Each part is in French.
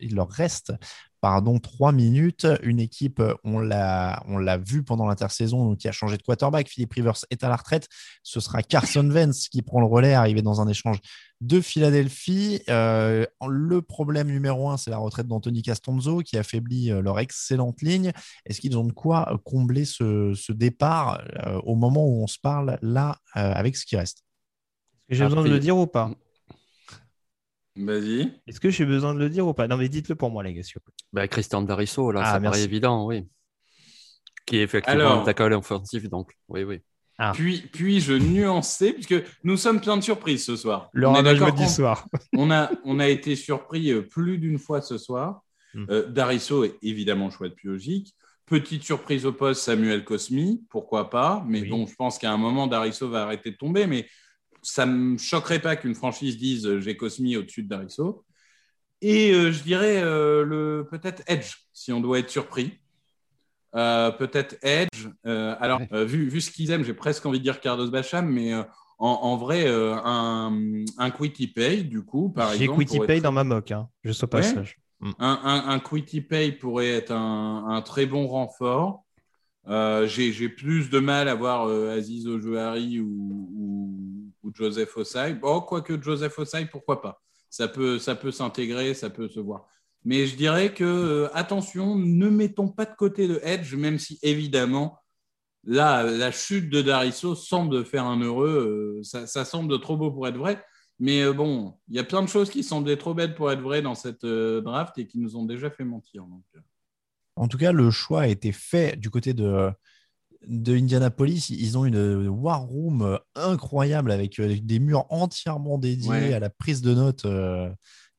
Il leur reste pardon, trois minutes. Une équipe, on l'a, on l'a vu pendant l'intersaison, qui a changé de quarterback. Philippe Rivers est à la retraite. Ce sera Carson Vance qui prend le relais, arrivé dans un échange de Philadelphie. Euh, le problème numéro un, c'est la retraite d'Anthony Castonzo qui affaiblit euh, leur excellente ligne. Est-ce qu'ils ont de quoi combler ce, départ euh, au moment où on se parle là avec ce qui reste? J'ai besoin de le dire ou pas? Vas-y. Est-ce que j'ai besoin de le dire ou pas? Non, mais dites-le pour moi, les gars. Bah, Christian Darisso, là, ah, ça paraît évident, oui. Qui est effectivement Alors... un tackle offensif, donc oui, oui. Ah. Puis, puis je nuançais, puisque nous sommes plein de surprises ce soir. Le on du soir. on, a, on a été surpris euh, plus d'une fois ce soir. Euh, Darisso est évidemment choix de logique. Petite surprise au poste, Samuel Cosmi, pourquoi pas? Mais bon, je pense qu'à un moment, Darisso va arrêter de tomber. Mais ça ne me choquerait pas qu'une franchise dise euh, j'ai Cosmi au-dessus de Darisso. Et euh, je dirais euh, le peut-être Edge, si on doit être surpris. peut-être Edge. alors, vu, vu, ce qu'ils aiment, j'ai presque envie de dire Carlos Bacham, mais en, vrai, un, un Quitty Pay, du coup, par exemple. J'ai Quitty Pay dans ma moque, hein, je sais pas Ouais. Un, un, un, Quitty Pay pourrait être un, un très bon renfort. j'ai plus de mal à voir Aziz Ojuari ou, ou Joseph Osai. Bon, quoique Joseph Osai, pourquoi pas Ça peut, ça peut s'intégrer, ça peut se voir. Mais je dirais que, euh, attention, ne mettons pas de côté de Edge, même si évidemment, là, la chute de Darisso semble faire un heureux. Euh, ça, semble trop beau pour être vrai. Mais euh, bon, il y a plein de choses qui semblaient trop belles pour être vraies dans cette draft et qui nous ont déjà fait mentir. En tout cas, le choix a été fait du côté de, de Indianapolis, ils ont une war room euh, incroyable avec euh, des murs entièrement dédiés à la prise de notes. Euh,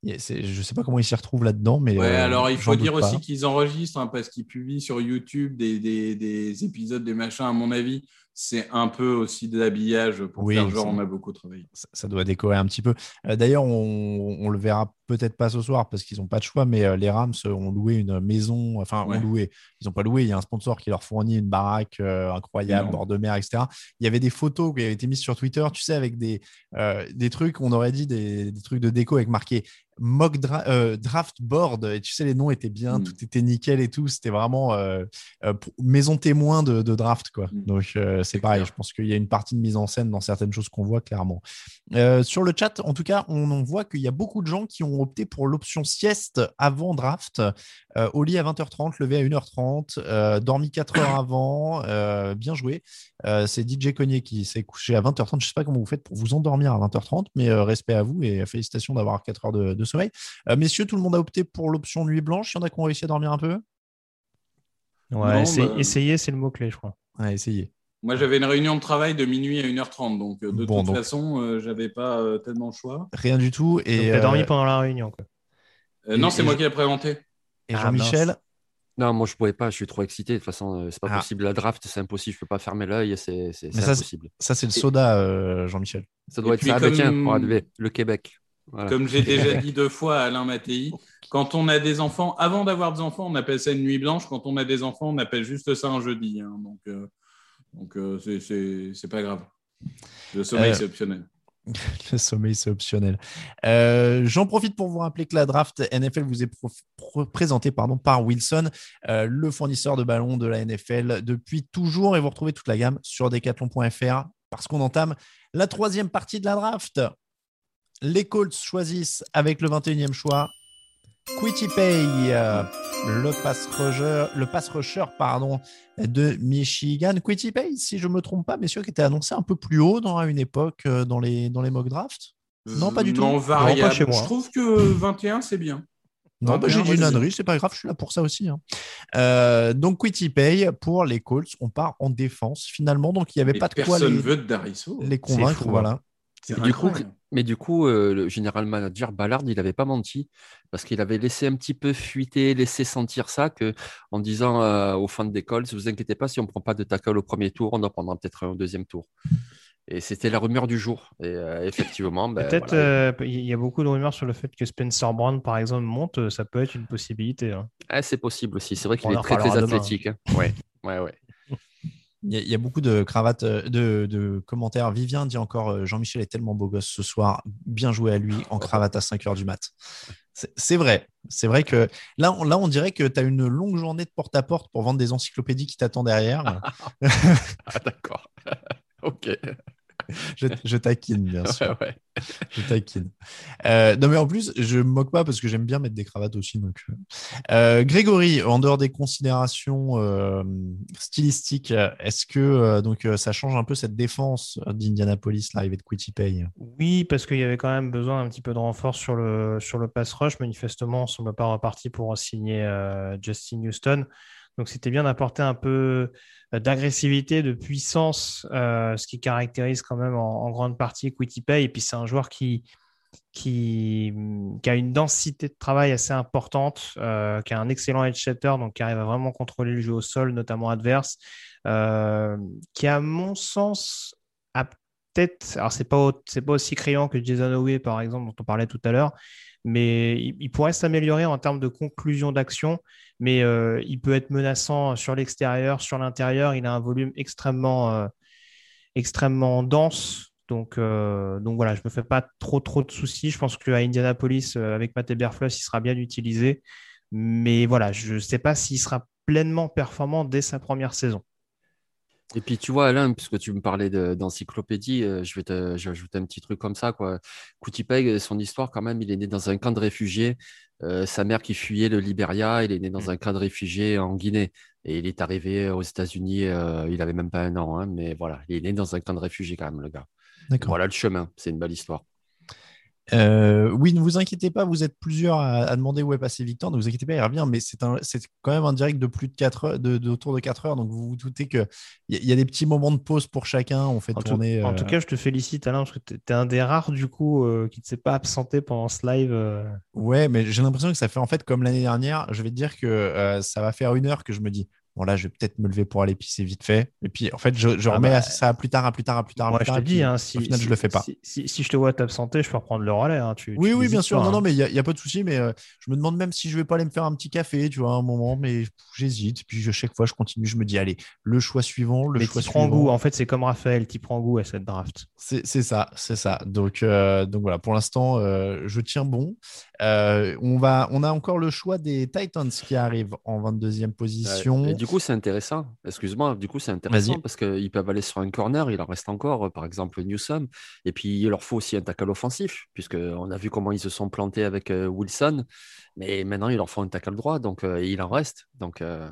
je ne sais pas comment ils s'y retrouvent là-dedans, mais. alors il faut dire aussi qu'ils enregistrent hein, parce qu'ils publient sur YouTube des, des, épisodes, des machins. À mon avis, c'est un peu aussi de l'habillage pour faire genre on a beaucoup travaillé. Ça, doit décorer un petit peu. D'ailleurs, on, on, le verra peut-être pas ce soir parce qu'ils n'ont pas de choix, mais euh, les Rams ont loué une maison, enfin, ont loué, ils n'ont pas loué, il y a un sponsor qui leur fournit une baraque euh, incroyable, bord de mer, etc. Il y avait des photos qui avaient été mises sur Twitter, tu sais, avec des, euh, des trucs, on aurait dit des, des, trucs de déco avec marqué mock draft board, et tu sais, les noms étaient bien, hmm. tout était nickel et tout, c'était vraiment maison témoin de, de draft, quoi. Hmm. Donc, c'est pareil, je pense qu'il y a une partie de mise en scène dans certaines choses qu'on voit clairement. sur le chat, en tout cas, on, on voit qu'il y a beaucoup de gens qui ont opté pour l'option sieste avant draft. Euh, au lit à 20h30, levé à 1h30, euh, dormi 4 heures avant, euh, bien joué. c'est DJ Cognier qui s'est couché à 20h30. Je ne sais pas comment vous faites pour vous endormir à 20h30, mais respect à vous et félicitations d'avoir 4 heures de, sommeil. messieurs, tout le monde a opté pour l'option nuit blanche. Il y en a qui ont réussi à dormir un peu? Ouais, bah, essayer, c'est le mot-clé, je crois. Ouais, essayer. Moi, j'avais une réunion de travail de minuit à 1h30, donc euh, de toute façon, je euh, j'avais pas euh, tellement le choix. Rien du tout. Et tu as dormi pendant la réunion, quoi. non, c'est moi qui l'ai présenté. Et ah, Jean-Michel Non, moi, je pouvais pas. Je suis trop excité. De toute façon, c'est pas ah. possible. La draft, c'est impossible. Je peux pas fermer l'œil. C'est impossible. Ça, c'est le soda, Jean-Michel. Ça doit être ça. Comme... Tiens, le Québec. Comme j'ai déjà dit deux fois à Alain Mattei, quand on a des enfants, avant d'avoir des enfants, on appelle ça une nuit blanche. Quand on a des enfants, on appelle juste ça un jeudi. Hein. Donc, donc, euh, c'est pas grave. Le sommeil, euh, c'est optionnel. Le sommeil, c'est optionnel. Euh, j'en profite pour vous rappeler que la draft NFL vous est présentée pardon, par Wilson, le fournisseur de ballons de la NFL depuis toujours. Et vous retrouvez toute la gamme sur decathlon.fr parce qu'on entame la troisième partie de la draft. Les Colts choisissent avec le 21e choix Quitty Pay, euh, le pass rusher, le pass rusher pardon, de Michigan. Quitty Pay, si je ne me trompe pas, messieurs, qui était annoncé un peu plus haut dans, à une époque euh, dans les, dans les mock drafts. Non, pas du tout. Non, variable. chez moi. Je trouve que 21, c'est bien. Non, bah, j'ai dit une ânerie, c'est pas grave, je suis là pour ça aussi. Hein. Euh, donc, Quitty Pay pour les Colts, on part en défense finalement. Donc, il n'y avait pas de quoi les, veut de les convaincre. Hein. voilà. Du coup, mais du coup, euh, le général manager Ballard, il n'avait pas menti parce qu'il avait laissé un petit peu fuiter, laissé sentir ça que, en disant euh, aux fans d'école, ne vous inquiétez pas, si on ne prend pas de tackle au premier tour, on en prendra peut-être un au deuxième tour. Et c'était la rumeur du jour. Et euh, effectivement, ben, peut-être il y a beaucoup de rumeurs sur le fait que Spencer Brown, par exemple, monte. Ça peut être une possibilité. Hein. Ah, c'est possible aussi. C'est vrai qu'il est très, très athlétique. Hein. Ouais, ouais, ouais. Il y, a beaucoup de cravates, euh, de, commentaires. Vivien dit encore euh, Jean-Michel est tellement beau gosse ce soir. Bien joué à lui en cravate à 5 heures du mat. C'est vrai. C'est vrai que là on, là, on dirait que tu as une longue journée de porte-à-porte pour vendre des encyclopédies qui t'attendent derrière. ah, d'accord. ok. je, taquine, bien sûr. Je taquine. Euh, non, mais en plus, je me moque pas parce que j'aime bien mettre des cravates aussi. Donc, euh. Euh, Grégory, en dehors des considérations stylistiques, est-ce que donc ça change un peu cette défense d'Indianapolis, l'arrivée de Quitty Pay? Oui, parce qu'il y avait quand même besoin d'un petit peu de renfort sur le, sur le pass rush. Manifestement, on ne pas reparti pour signer Justin Houston. Donc, c'était bien d'apporter un peu euh, d'agressivité, de puissance, euh, ce qui caractérise quand même en, grande partie Pay. Et puis, c'est un joueur qui, qui, a une densité de travail assez importante, euh, qui a un excellent edge setter, donc qui arrive à vraiment contrôler le jeu au sol, notamment adverse, qui, à mon sens, a peut-être, alors c'est pas, pas aussi criant que Jason Howe, par exemple, dont on parlait tout à l'heure, mais il, pourrait s'améliorer en termes de conclusion d'action, mais euh, il peut être menaçant sur l'extérieur, sur l'intérieur. Il a un volume extrêmement, euh, extrêmement dense. Donc, euh, voilà, je ne me fais pas trop, trop de soucis. Je pense qu'à Indianapolis, avec Matt Eberfluss, il sera bien utilisé. Mais voilà, je ne sais pas s'il sera pleinement performant dès sa première saison. Et puis, tu vois, Alain, puisque tu me parlais d'encyclopédie, euh, je vais te, je ajouter un petit truc comme ça. Quoi. Koutipeg, son histoire, quand même, il est né dans un camp de réfugiés. Euh, sa mère qui fuyait le Libéria, il est né dans mmh. un camp de réfugiés en Guinée. Et il est arrivé aux États-Unis, euh, il avait même pas un an, hein, mais voilà, il est né dans un camp de réfugiés quand même, le gars. Voilà le chemin, c'est une belle histoire. Euh, oui, ne vous inquiétez pas, vous êtes plusieurs à, demander où est passé Victor. Ne vous inquiétez pas, il revient, mais c'est quand même un direct de plus de 4 heures, de, autour de 4 heures. Donc vous vous doutez qu'il y, y, a des petits moments de pause pour chacun. On fait en tourner. Tout, En tout euh, cas, je te félicite, Alain, parce que tu es un des rares du coup euh, qui ne s'est pas absenté pendant ce live. Ouais, mais j'ai l'impression que ça fait en fait comme l'année dernière. Je vais te dire que ça va faire une heure que je me dis Bon, là, je vais peut-être me lever pour aller pisser vite fait. Et puis, en fait, je, ah remets bah, ça à plus tard, à plus tard, à plus tard. Moi, je te dis, hein, si, je le fais pas. Si, je te vois t'absenter, je peux reprendre le relais. Hein, oui, oui, bien sûr. non, non, hein. mais il n'y a, pas de souci. Mais euh, je me demande même si je vais pas aller me faire un petit café, tu vois, à un moment. Mais j'hésite. Puis, je, chaque fois, je continue. Je me dis, allez, le choix suivant, le mais choix suivant. goût. En fait, c'est comme Raphaël, tu prends goût à cette draft. C'est ça, c'est ça. Donc, euh, donc voilà, pour l'instant, euh, je tiens bon. on, va, on a encore le choix des Titans qui arrivent en 22e position. et du coup, c'est intéressant excuse-moi, du coup, c'est intéressant parce qu'ils peuvent aller sur un corner, il en reste encore, par exemple, Newsom, et puis il leur faut aussi un tackle offensif, puisqu'on a vu comment ils se sont plantés avec euh, Wilson, mais maintenant il leur faut un tackle droit, donc euh, il en reste. Donc, euh,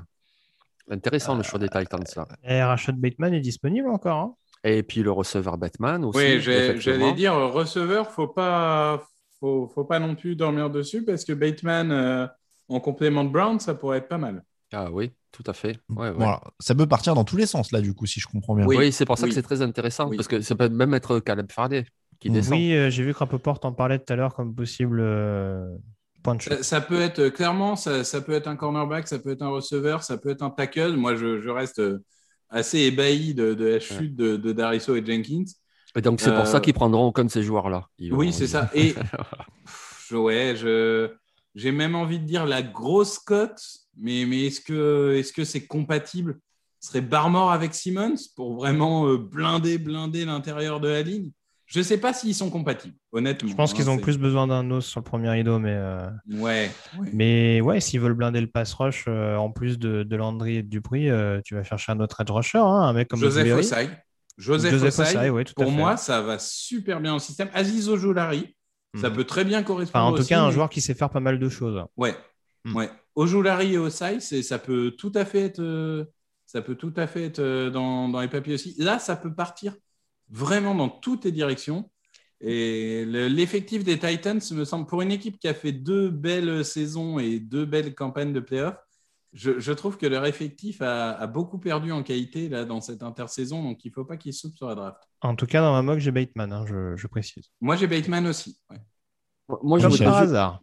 intéressant le choix des Titans là. Et Rashad Bateman est disponible encore. Hein? Et puis le receveur Bateman aussi. Oui, j'allais dire, receveur, faut pas, faut, faut, pas non plus dormir dessus parce que Bateman en complément de Brown, ça pourrait être pas mal. Ah oui, tout à fait. ça peut partir dans tous les sens, là, du coup, si je comprends bien. Oui, c'est pour ça que c'est très intéressant, parce que ça peut même être Caleb Farley qui descend. Oui, euh, j'ai vu que porte en parlait tout à l'heure comme possible euh, point de chute. Ça, peut être, euh, clairement, ça, peut être un cornerback, ça peut être un receveur, ça peut être un tackle. Moi, je, reste assez ébahi de, la chute de, de, Dariso et Jenkins. Et donc, c'est pour ça qu'ils prendront aucun de ces joueurs-là. Oui, c'est ça. Et ouais, je j'ai même envie de dire la grosse cote, mais, mais est-ce que c'est -ce c'est compatible? Ce serait Barmore avec Simmons pour vraiment euh, blinder, blinder l'intérieur de la ligne? Je ne sais pas s'ils sont compatibles, honnêtement. Je pense hein, qu'ils ont plus besoin d'un os sur le premier rideau, mais. Euh, ouais, Mais ouais, s'ils veulent blinder le pass rush, euh, en plus de, de, Landry et de Dupri, tu vas chercher un autre edge rusher, hein, un mec comme Joseph Osai. Joseph, Joseph Osai, pour moi, ça va super bien au système. Aziz Ojolari, Ça Mhm. peut très bien correspondre. Enfin, en tout aussi, cas, un mais- joueur qui sait faire pas mal de choses. Ouais, Hmm. ouais. Ojulari et Osai, c'est ça peut tout à fait être, euh, ça peut tout à fait être euh, dans, dans les papiers aussi. Là, ça peut partir vraiment dans toutes les directions. Et le- l'effectif des Titans me semble pour une équipe qui a fait deux belles saisons et deux belles campagnes de playoffs. Je, je trouve que leur effectif a, a beaucoup perdu en qualité là dans cette intersaison, donc il ne faut pas qu'ils souffrent sur la draft. En tout cas, dans ma mock, j'ai Bateman, hein, je, je précise. Moi, j'ai Bateman aussi. ouais. Moi, je Comme par hasard.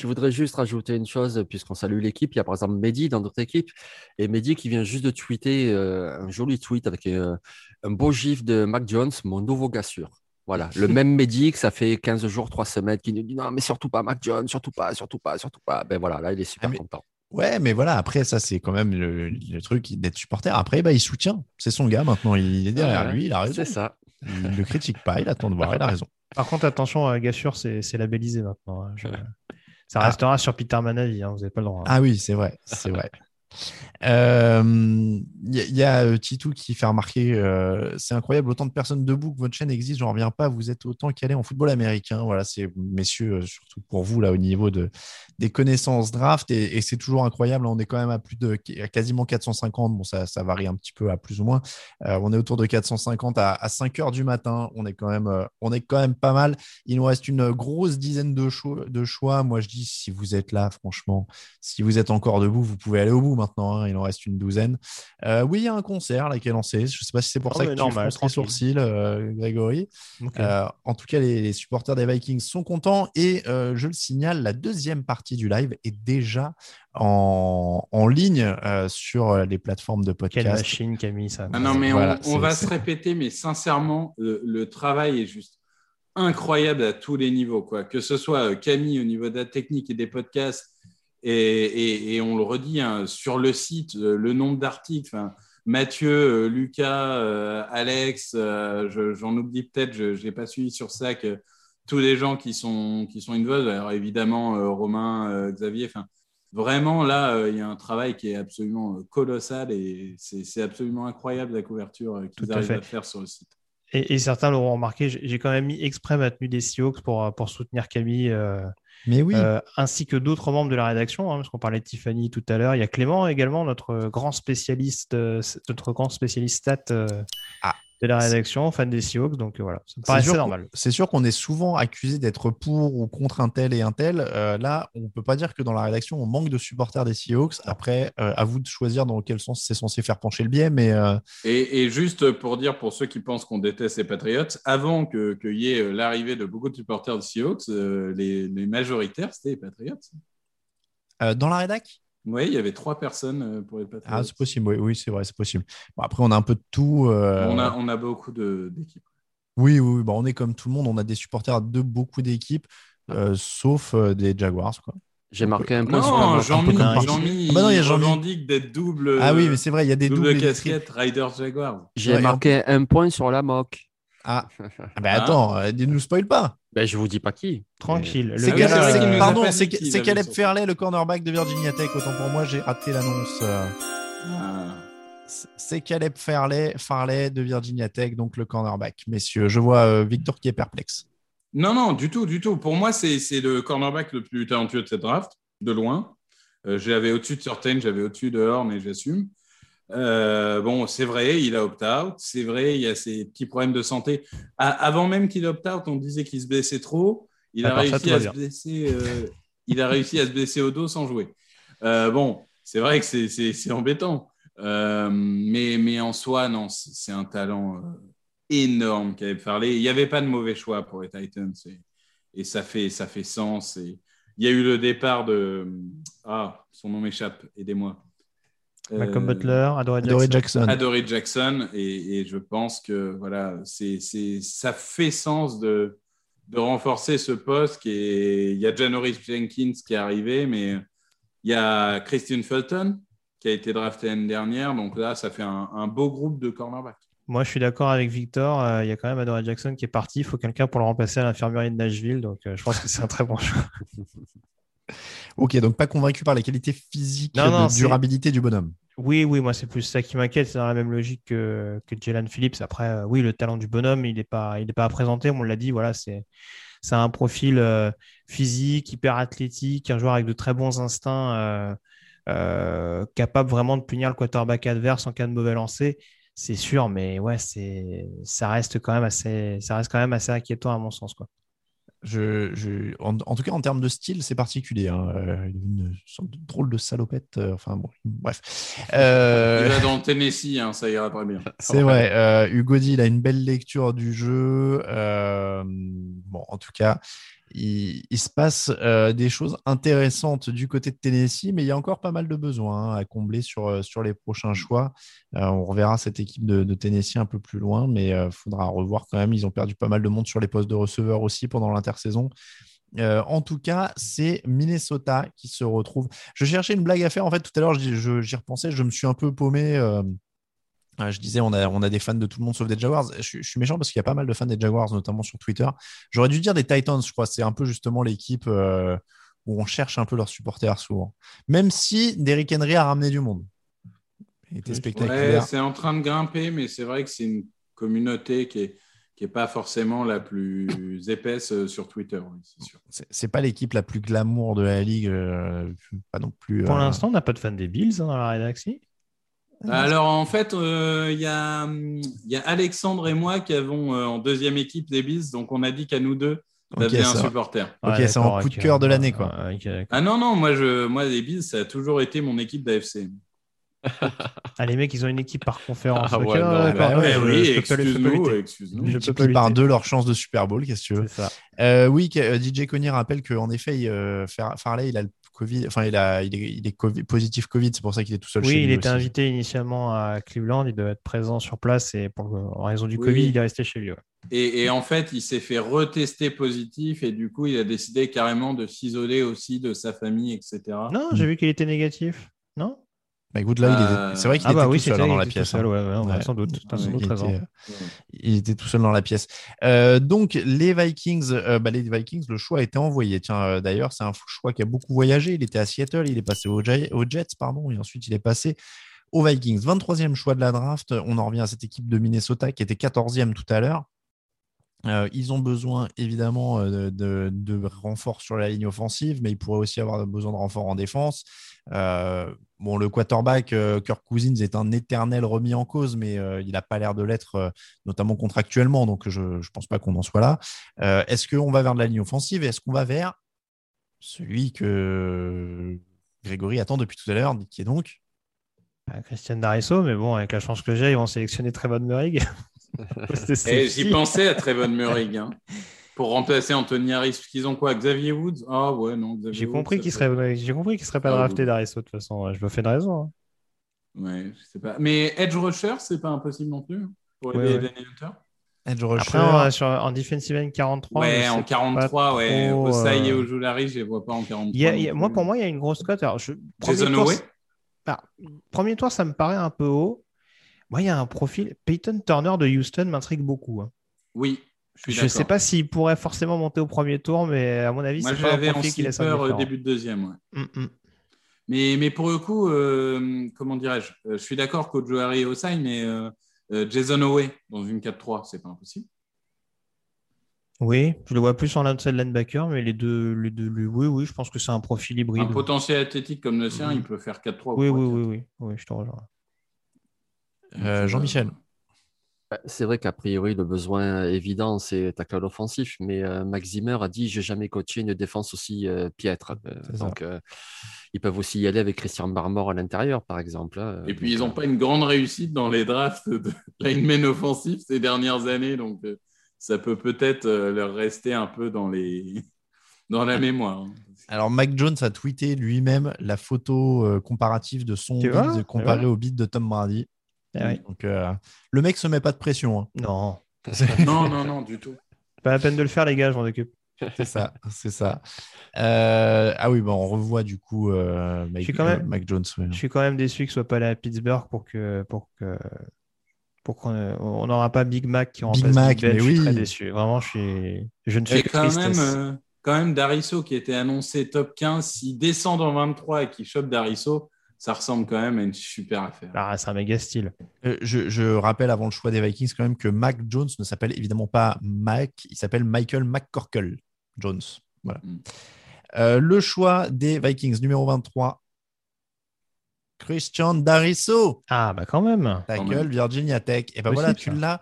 Je voudrais juste rajouter une chose, puisqu'on salue l'équipe. Il y a par exemple Mehdi dans notre équipe. Et Mehdi qui vient juste de tweeter euh, un joli tweet avec euh, un beau gif de Mac Jones, mon nouveau gars sûr. Voilà, le même Mehdi que ça fait 15 jours, 3 semaines, qui nous dit non, mais surtout pas Mac Jones, surtout pas, surtout pas, surtout pas. Ben voilà, là, il est super Ah, mais- content. Ouais, mais voilà, après, ça, c'est quand même le, le truc d'être supporter. Après, bah, il soutient. C'est son gars maintenant. Il est derrière Voilà, lui, il a raison. C'est ça. Il ne le critique pas, il attend de voir, il a raison. Par contre, attention, euh, Gassure, c'est c'est labellisé maintenant. hein. Je- Ça Ah. restera sur Peter Manavi, hein, vous n'avez pas le droit. hein. Ah oui, c'est vrai, c'est vrai. Euh, Il il y a euh, Titou qui fait remarquer, euh, c'est incroyable, autant de personnes debout que votre chaîne existe, j'en reviens pas, vous êtes autant calé en football américain. Voilà, c'est messieurs, euh, surtout pour vous là au niveau de, des connaissances draft, et, c'est toujours incroyable, on est quand même à plus de à quasiment 450, bon ça, varie un petit peu à plus ou moins, Euh, on est autour de 450 à, à 5 heures du matin, on est, quand même, euh, on est quand même pas mal. Il nous reste une grosse dizaine de choix. Moi je dis, si vous êtes là, franchement, si vous êtes encore debout, vous pouvez aller au bout maintenant. hein, il en reste une douzaine. Euh, oui, il y a un concert là, qui est lancé. Je ne sais pas si c'est pour Oh, ça que tu normal, fronces les tranquille. sourcils, euh, Grégory. Euh, en tout cas, les, les supporters des Vikings sont contents. Et euh, je le signale, la deuxième partie du live est déjà en, en ligne euh, sur les plateformes de Quelle podcast. machine, Camille, ça. Ah non, mais Voilà, on, va se répéter, mais sincèrement, le, le travail est juste incroyable à tous les niveaux. Quoi. Que ce soit Camille au niveau de la technique et des podcasts, et, et- et on le redit, hein, sur le site, euh, le nombre d'articles, Mathieu, euh, Lucas, euh, Alex, euh, je- j'en oublie peut-être, je n'ai pas suivi sur ça que tous les gens qui sont, qui sont involved, alors évidemment euh, Romain, Xavier, enfin, vraiment là, il y a un travail qui est absolument colossal et c'est absolument incroyable la couverture qu'ils Tout à arrivent fait. à faire sur le site. Et, et certains l'auront remarqué, j'ai quand même mis exprès ma tenue des Seahawks pour, pour soutenir Camille, euh, Mais oui, euh, ainsi que d'autres membres de la rédaction, hein, parce qu'on parlait de Tiffany tout à l'heure. Il y a Clément également, notre grand spécialiste, euh, notre grand spécialiste stat euh, Ah. De la rédaction, fan des Seahawks. Donc euh, voilà, ça me C'est paraissait sûr normal. qu'on- C'est sûr qu'on est souvent accusé d'être pour ou contre un tel et un tel. Euh, là, on ne peut pas dire que dans la rédaction, on manque de supporters des Seahawks. Après, euh, à vous de choisir dans quel sens c'est censé faire pencher le biais. Mais euh, Et, et juste pour dire, pour ceux qui pensent qu'on déteste les Patriots, avant qu'il que y ait l'arrivée de beaucoup de supporters de Seahawks, euh, les, les majoritaires, c'était les Patriots. euh, dans la rédac? Oui, il y avait trois personnes euh, pour les Patriots. Ah, c'est possible, oui, oui c'est vrai, c'est possible. Bon, après, on a un peu de tout. euh, on, a, on a beaucoup de- d'équipes. Oui, oui, oui, bah, on est comme tout le monde, on a des supporters de beaucoup d'équipes, euh, sauf euh, des Jaguars. Quoi. J'ai marqué un point sur la Non, mock. Jean-Mi. Jean-Mi, Ah bah non, il revendique d'être double, ah oui, mais c'est vrai, il y a des double doubles des casquette Jaguars. J'ai Ouais, marqué un point sur la mock. Ah, ah bah Ah. attends, ne nous spoil pas. Ben, je vous dis pas qui. Tranquille. C'est Caleb- Caleb sorti. Fairley, le cornerback de Virginia Tech. Autant pour moi, j'ai raté l'annonce. euh, Ah. C'est Caleb Fairley, Farley de Virginia Tech, donc le cornerback. Messieurs, je vois euh, Victor qui est perplexe. Non, non, du tout, du tout. Pour moi, c'est c'est le cornerback le plus talentueux de cette draft, de loin. Euh, j'avais au-dessus de Certain, j'avais au-dessus de Horn et j'assume. Euh, bon, c'est vrai, il a opt-out. C'est vrai, il y a ces petits problèmes de santé. Avant même qu'il opt-out, on disait qu'il se blessait trop. Il a À réussi à se blesser. euh, il a réussi à se blesser au dos sans jouer. Euh, bon, c'est vrai que c'est- c'est c'est embêtant. Mais, mais en soi, non, c'est un talent énorme Caleb Farley. Il n'y avait pas de mauvais choix pour les Titans. Et, et ça, fait, ça fait sens. Et il y a eu le départ de. Ah, son nom m'échappe, aidez-moi. Malcolm Euh, Butler, Adoree Adoree Jackson. Jackson. Adoree Jackson et, et je pense que voilà, c'est, c'est, ça fait sens de, de renforcer ce poste. Qui est, il y a Janoris Jenkins qui est arrivé, mais il y a Christian Fulton qui a été drafté l'année dernière. Donc là, ça fait un, un beau groupe de cornerbacks. Moi, je suis d'accord avec Victor. euh, Il y a quand même Adoree Jackson qui est parti. Il faut quelqu'un pour le remplacer à l'infirmerie de Nashville. Donc, euh, je pense que c'est un très bon choix. Ok, donc pas convaincu par les qualités physiques Non, non, de durabilité du bonhomme. Oui, oui, moi, c'est plus ça qui m'inquiète. C'est dans la même logique que, que Jalen Phillips. Après, euh, oui, le talent du bonhomme, il n'est pas, il est pas à présenter. On l'a dit, voilà, c'est, un profil euh, physique, hyper athlétique, un joueur avec de très bons instincts, capable vraiment de punir le quarterback adverse en cas de mauvais lancer. C'est sûr, mais ouais, c'est ça reste quand même assez, ça reste quand même assez inquiétant à mon sens, quoi. Je, en, tout cas, en termes de style, c'est particulier. Hein. Euh, une sorte de drôle de salopette. Euh, enfin, bon, bref. Euh... Il va dans Tennessee, hein, ça ira très bien. C'est vrai. Euh, Hugo dit il a une belle lecture du jeu. bon, en tout cas, il, se passe euh, des choses intéressantes du côté de Tennessee, mais il y a encore pas mal de besoins hein, à combler sur, euh, sur les prochains choix. Euh, on reverra cette équipe de, Tennessee un peu plus loin, mais il faudra revoir quand même. Ils ont perdu pas mal de monde sur les postes de receveurs aussi pendant l'intersaison. en tout cas, c'est Minnesota qui se retrouve. Je cherchais une blague à faire. En fait, tout à l'heure, j'y repensais. Je me suis un peu paumé je disais, on a, on a des fans de tout le monde sauf des Jaguars. Je, suis méchant parce qu'il y a pas mal de fans des Jaguars, notamment sur Twitter. J'aurais dû dire des Titans, je crois. C'est un peu justement l'équipe euh, où on cherche un peu leurs supporters souvent. Même si Derrick Henry a ramené du monde. Il était spectaculaire. c'est en train de grimper, mais c'est vrai que c'est une communauté qui est qui n'est pas forcément la plus épaisse euh, sur Twitter, c'est C'est pas l'équipe la plus glamour de la ligue, euh, pas non plus. Pour l'instant, on n'a pas de fans des Bills hein, dans la rédaction. Alors en fait, euh, il y, a, Alexandre et moi qui avons euh, en deuxième équipe des Bills, donc on a dit qu'à nous deux, on avait un supporter. Ok, c'est en coup de cœur de l'année quoi. ah non, non, moi, je, moi les Bills, ça a toujours été mon équipe d'AFC. ah, les mecs, ils ont une équipe par conférence. Ah, oui, excuse-nous. Excuse par deux leur chance de Super Bowl, qu'est-ce que tu veux? Euh, Oui, DJ Conny rappelle qu'en effet, Farley, il a le Enfin, il, a, il est, positif Covid, c'est pour ça qu'il est tout seul oui, chez lui. Oui, il était invité initialement à Cleveland, il devait être présent sur place et pour, en raison du Covid, il est resté chez lui. Et, en fait, il s'est fait retester positif et du coup, il a décidé carrément de s'isoler aussi de sa famille, etc. Non, j'ai vu qu'il était négatif. Non? Bah écoute, là, c'est vrai qu'il ah était bah tout seul dans la pièce. Seul, ouais, sans doute. il, était, il, était, tout seul dans la pièce. Euh, donc, les Vikings, euh, bah, les Vikings, le choix a été envoyé. Tiens, euh, d'ailleurs, c'est un choix qui a beaucoup voyagé. Il était à Seattle, il est passé aux, Jets, pardon, et ensuite il est passé aux Vikings. 23e choix de la draft. On en revient à cette équipe de Minnesota qui était 14e tout à l'heure. ils ont besoin évidemment de, de, de renforts sur la ligne offensive, mais ils pourraient aussi avoir besoin de renforts en défense. Euh, bon, le quarterback euh, Kirk Cousins est un éternel remis en cause, mais euh, il n'a pas l'air de l'être, notamment contractuellement. Donc, je ne pense pas qu'on en soit là. est-ce qu'on va vers de la ligne offensive? Est-ce qu'on va vers celui que Grégory attend depuis tout à l'heure, qui est donc Christian Darisso, mais bon, avec la chance que j'ai, ils vont sélectionner Trevon Murray. J'y pensais à Trevon Murray. Hein pour remplacer Anthony Harris. Qu'ils ont quoi Xavier Woods? Ah ouais, non. J'ai compris qu'il serait, j'ai compris qu'il serait pas ah, drafté d'Harris de toute façon. Je me fais de raison. Hein. Ouais, je sais pas. Mais Edge Rusher, c'est pas impossible non plus pour les ouais, Edge Rusher. Après, en, sur, en defensive end 43. Ouais, en 43, ouais. Au ça y est, au Joulari, je les vois pas en 43. moi, pour moi, il y a une grosse cote. Alors, je... Jason tour, bah, Premier tour, ça me paraît un peu haut. Moi, il y a un profil. Peyton Turner de Houston m'intrigue beaucoup. Hein. Oui, je ne sais pas s'il pourrait forcément monter au premier tour, mais à mon avis, c'est pas un profil qui laisse peur au début de deuxième. Ouais. Mm, mm. mais, mais pour le coup, euh, comment dirais-je euh, Je suis d'accord qu'Ojo Harry au sign, mais euh, Jason Owe dans une 4-3, c'est pas impossible. Oui, je le vois plus en outside linebacker, mais les deux, les deux, oui, oui, je pense que c'est un profil hybride. Un potentiel athlétique comme le sien, il peut faire 4-3. Oui, oui, oui, oui, oui, je te rejoins. Jean-Michel. Bah, c'est vrai qu'a priori, le besoin évident, c'est tackle offensif, mais euh, Max Zimmer a dit J'ai jamais coaché une défense aussi euh, piètre. Euh, donc, ils peuvent aussi y aller avec Christian Barmore à l'intérieur, par exemple. Hein, Et puis, ils n'ont pas une grande réussite dans les drafts de linemen offensifs ces dernières années, donc ça peut peut-être leur rester un peu dans, les... dans la mémoire. Hein. Alors, Mac Jones a tweeté lui-même la photo comparative de son beat comparé au beat de Tom Brady. Eh Donc, euh, le mec se met pas de pression. Hein. Non. non, non, non, du tout. Pas la peine de le faire, les gars, je m'en occupe. C'est ça, c'est ça. Euh, ah oui, bon, on revoit du coup euh, Mike, je suis Mac Jones. Je suis quand même déçu qu'il soit pas allé à Pittsburgh pour que pour que pour qu'on n'aura pas Big Mac qui remplace Big Mac. Mais je oui. suis très déçu. Vraiment, je suis je ne suis que quand même quand même Darisso qui était annoncé top 15, s'il descend dans 23 et qu'il chope Darisso, ça ressemble quand même à une super affaire. Ah, c'est un méga style. Euh, je, rappelle avant le choix des Vikings quand même que Mac Jones ne s'appelle évidemment pas Mac, il s'appelle Michael McCorkle. Jones. Voilà. Mm. le choix des Vikings, numéro 23. Christian Darisso. Ah, bah quand même. Ta gueule, Virginia Tech. Et ben voilà, tu l'as.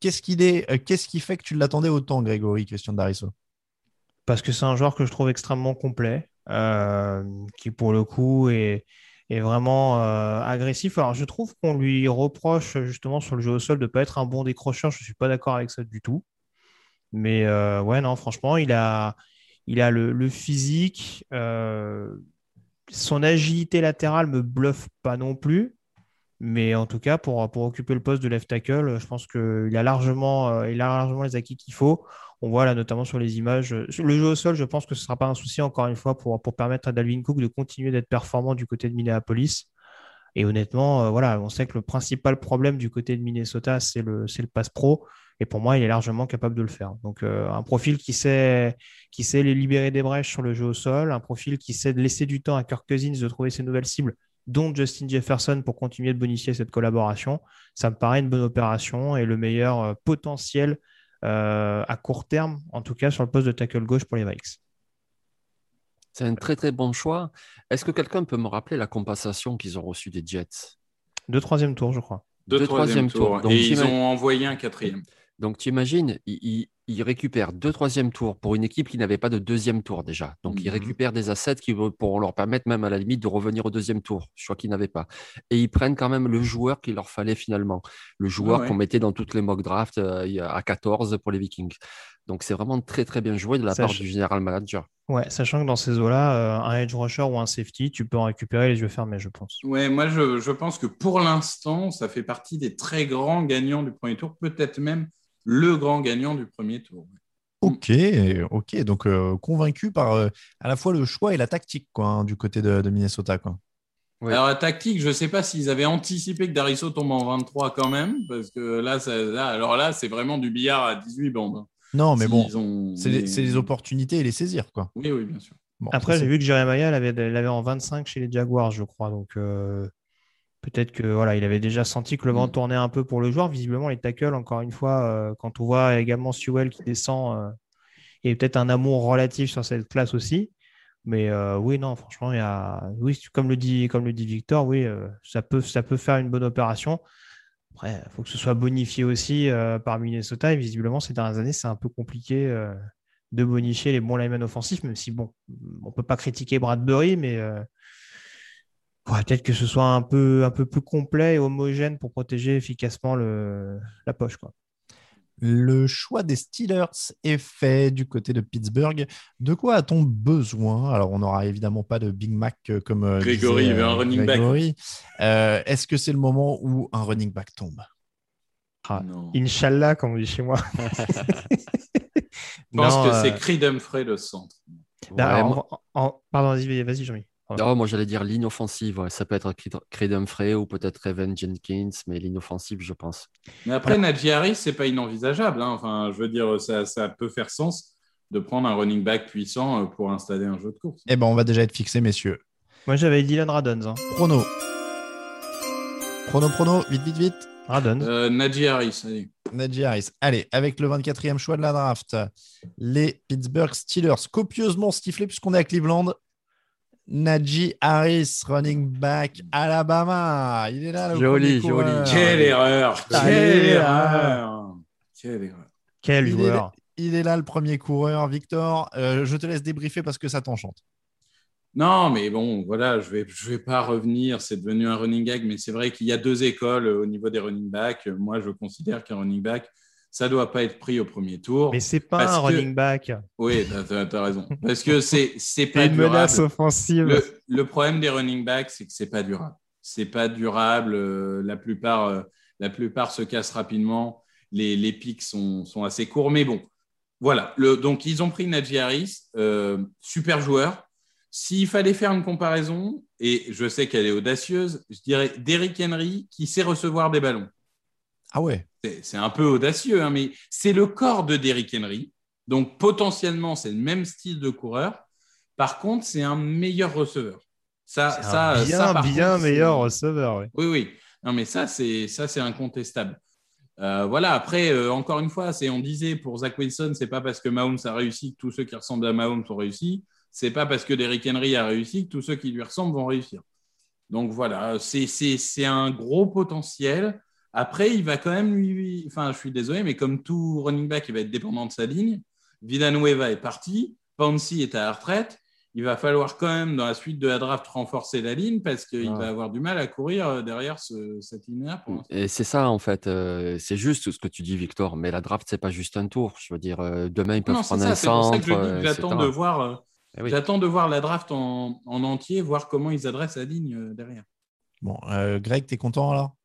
Qu'est-ce qu'il est, qu'est-ce qui fait que tu l'attendais autant, Grégory, Christian Darisso? Parce que c'est un joueur que je trouve extrêmement complet, qui pour le coup est, est vraiment euh, agressif. Alors, je trouve qu'on lui reproche justement sur le jeu au sol de ne pas être un bon décrocheur. Je ne suis pas d'accord avec ça du tout. Mais euh, ouais, non, franchement, il a, il a le, physique. Euh, son agilité latérale me bluffe pas non plus. Mais en tout cas, pour, pour occuper le poste de left tackle, je pense qu'il a largement, a largement les acquis qu'il faut. On voit là notamment sur les images. le jeu au sol, je pense que ce ne sera pas un souci, encore une fois, pour, pour permettre à Dalvin Cook de continuer d'être performant du côté de Minneapolis. Et honnêtement, euh, voilà, on sait que le principal problème du côté de Minnesota, c'est le, le pass pro. Et pour moi, il est largement capable de le faire. Donc, euh, un profil qui sait, qui sait les libérer des brèches sur le jeu au sol, un profil qui sait laisser du temps à Kirk Cousins de trouver ses nouvelles cibles, dont Justin Jefferson, pour continuer de bonifier cette collaboration. Ça me paraît une bonne opération et le meilleur euh, potentiel euh, à court terme, en tout cas sur le poste de tackle gauche pour les Vikes. C'est un très très bon choix. Est-ce que quelqu'un peut me rappeler la compensation qu'ils ont reçue des Jets? De troisième tour, je crois. De, troisième, tour. Et ils ont envoyé un quatrième. Donc, tu imagines, ils, récupèrent deux troisième tours pour une équipe qui n'avait pas de deuxième tour déjà. Donc, ils mhm. récupèrent des assets qui pourront leur permettre même à la limite de revenir au deuxième tour, je crois qu'ils n'avaient pas. Et ils prennent quand même le joueur qu'il leur fallait finalement, le joueur qu'on mettait dans toutes les mock drafts euh, à 14 pour les Vikings. Donc, c'est vraiment très très bien joué de la part du général manager. Ouais, sachant que dans ces eaux-là, euh, un edge rusher ou un safety, tu peux en récupérer les yeux fermés, je pense. Ouais, moi je, je pense que pour l'instant, ça fait partie des très grands gagnants du premier tour, peut-être même le grand gagnant du premier tour. Ok, ok. Donc euh, convaincu par euh, à la fois le choix et la tactique quoi, hein, du côté de, Minnesota. Quoi. Alors la tactique, je ne sais pas s'ils avaient anticipé que Darisso tombe en 23 quand même, parce que là, ça, alors là, c'est vraiment du billard à 18 bandes. Hein. Non, mais bon, c'est les, opportunités et les saisir. Quoi. Oui, oui, bien sûr. Après, j'ai vu que Jeremiah l'avait en 25 chez les Jaguars, je crois. Donc, euh, Peut-être que voilà, il avait déjà senti que le vent mm. tournait un peu pour le joueur. Visiblement, les tackles, encore une fois, euh, quand on voit également Sewell qui descend, euh, il y a peut-être un amour relatif sur cette classe aussi. Mais euh, oui, non, franchement, il y a, oui, comme le dit, comme le dit Victor, oui, ça peut, ça peut faire une bonne opération. Après, il faut que ce soit bonifié aussi par Minnesota. Et visiblement, ces dernières années, c'est un peu compliqué de bonifier les bons linemen offensifs, même si bon, on peut pas critiquer Bradbury, mais peut-être que ce soit un peu, un peu plus complet et homogène pour protéger efficacement le, la poche. Quoi. Le choix des Steelers est fait du côté de Pittsburgh. De quoi a-t-on besoin? Alors, on n'aura évidemment pas de Big Mac euh, comme euh, Grégory, veut un euh, running back. Est-ce que c'est le moment où un running back tombe? Ah, Inch'Allah, comme on dit chez moi. Je pense que c'est Creed Humphrey le centre. Pardon, vas-y, vas-y, Jean-Mi. Non, moi j'allais dire ligne offensive. Ça peut être Creed Humphrey ou peut-être Evan Jenkins, mais ligne offensive, je pense. Mais après, Najee Harris, c'est pas inenvisageable. Hein. Enfin, je veux dire, ça, ça, peut faire sens de prendre un running back puissant euh, pour installer un jeu de course. Eh ben, on va déjà être fixé, messieurs. Moi, j'avais Dylan Radons. Hein. Prono. Prono, prono, vite, vite, vite. Radons. Euh, Najee Harris, allez. Najee Harris. Allez, avec le 24e choix de la draft, les Pittsburgh Steelers, copieusement stiflés puisqu'on est à Cleveland. Najee Harris, running back Alabama. Il est là. Le joli, joli. Quelle erreur. Quelle erreur. Quelle erreur. Quel il joueur. Est, il est là, le premier coureur. Victor, euh, je te laisse débriefer parce que ça t'enchante. Non, mais bon, voilà, je ne vais, je vais pas revenir. C'est devenu un running gag, mais c'est vrai qu'il y a deux écoles au niveau des running backs. Moi, je considère qu'un running back, ça doit pas être pris au premier tour. Mais c'est pas un running back. Oui, tu as, raison. Parce que c'est c'est pas une durable. menace offensive. Le, problème des running backs, c'est que c'est pas durable. C'est pas durable. Euh, la plupart, euh, la plupart se cassent rapidement. Les, les pics sont, sont, assez courts. Mais bon, voilà. Le, donc, ils ont pris Najee Harris, euh, super joueur. S'il fallait faire une comparaison, et je sais qu'elle est audacieuse, je dirais Derrick Henry qui sait recevoir des ballons. Ah ouais c'est un peu audacieux, hein, mais c'est le corps de Derrick Henry. Donc potentiellement, c'est le même style de coureur. Par contre, c'est un meilleur receveur. Ça, ça, bien, bien meilleur receveur. Oui, oui. oui. Non, mais ça, c'est ça, c'est incontestable. voilà, après, encore une fois, c'est on disait pour Zach Wilson, c'est pas parce que Mahomes a réussi que tous ceux qui ressemblent à Mahomes ont réussi. C'est pas parce que Derrick Henry a réussi que tous ceux qui lui ressemblent vont réussir. Donc voilà, c'est un gros potentiel. Après, il va quand même lui. Enfin, je suis désolé, mais comme tout running back, il va être dépendant de sa ligne. Villanueva est parti. Pansy est à la retraite. Il va falloir quand même, dans la suite de la draft, renforcer la ligne parce qu'il va avoir du mal à courir euh, derrière cette ligne-là. Et c'est ça, en fait. Euh, c'est juste ce que tu dis, Victor. Mais la draft, c'est pas juste un tour. Je veux dire, euh, demain, ils peuvent prendre un centre. J'attends de voir. Eh J'attends de voir la draft en, entier, voir comment ils adressent la ligne derrière. Bon, Greg, tu es content alors?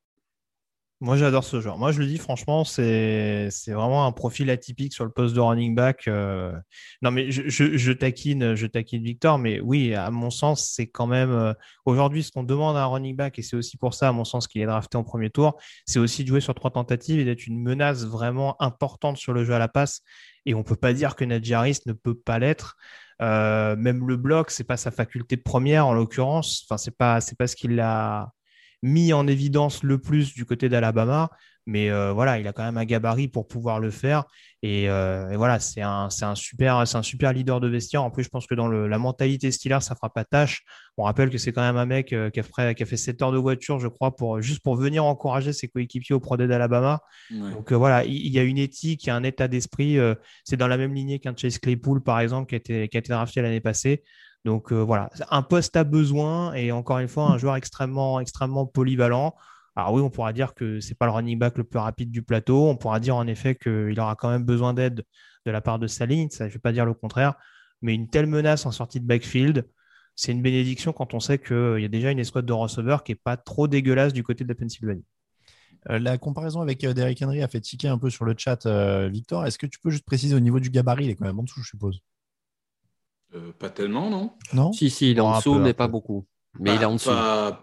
Moi, j'adore ce genre. Moi, je le dis franchement, c'est vraiment un profil atypique sur le poste de running back. Euh. Non, mais je, je, taquine, je taquine Victor, mais oui, à mon sens, c'est quand même euh, aujourd'hui ce qu'on demande à un running back, et c'est aussi pour ça, à mon sens, qu'il est drafté en premier tour, c'est aussi de jouer sur trois tentatives et d'être une menace vraiment importante sur le jeu à la passe. Et on ne peut pas dire que Najee Harris ne peut pas l'être. Euh, même le bloc, c'est pas sa faculté première en l'occurrence. Enfin, c'est pas, pas ce qu'il a mis en évidence le plus du côté d'Alabama. Mais euh, voilà, il a quand même un gabarit pour pouvoir le faire. Et, euh, voilà, c'est un, un, super, un super leader de vestiaire. En plus, je pense que dans le, la mentalité Steelers, ça fera pas tâche. On rappelle que c'est quand même un mec euh, qui, a fait, qui, a fait, 7 heures de voiture, je crois, pour, juste pour venir encourager ses coéquipiers au Pro d'Alabama. Donc voilà, il, y a une éthique, il y a un état d'esprit. c'est dans la même lignée qu'un Chase Claypool, par exemple, qui a été, qui a été drafté l'année passée. Donc euh, voilà, un poste à besoin et encore une fois, un joueur extrêmement, extrêmement polyvalent. Alors oui, on pourra dire que c'est pas le running back le plus rapide du plateau. On pourra dire en effet qu'il aura quand même besoin d'aide de la part de sa ligne. Ça, je ne vais pas dire le contraire. Mais une telle menace en sortie de backfield, c'est une bénédiction quand on sait qu'il y a déjà une escouade de receveurs qui n'est pas trop dégueulasse du côté de la Pennsylvanie. Euh, la comparaison avec euh, Derrick Henry a fait tiquer un peu sur le chat, Victor. Est-ce que tu peux juste préciser au niveau du gabarit Il est quand même en dessous, je suppose? Euh, pas tellement, non Non. Si, si, il est en dessous, mais pas beaucoup. Mais il est en dessous.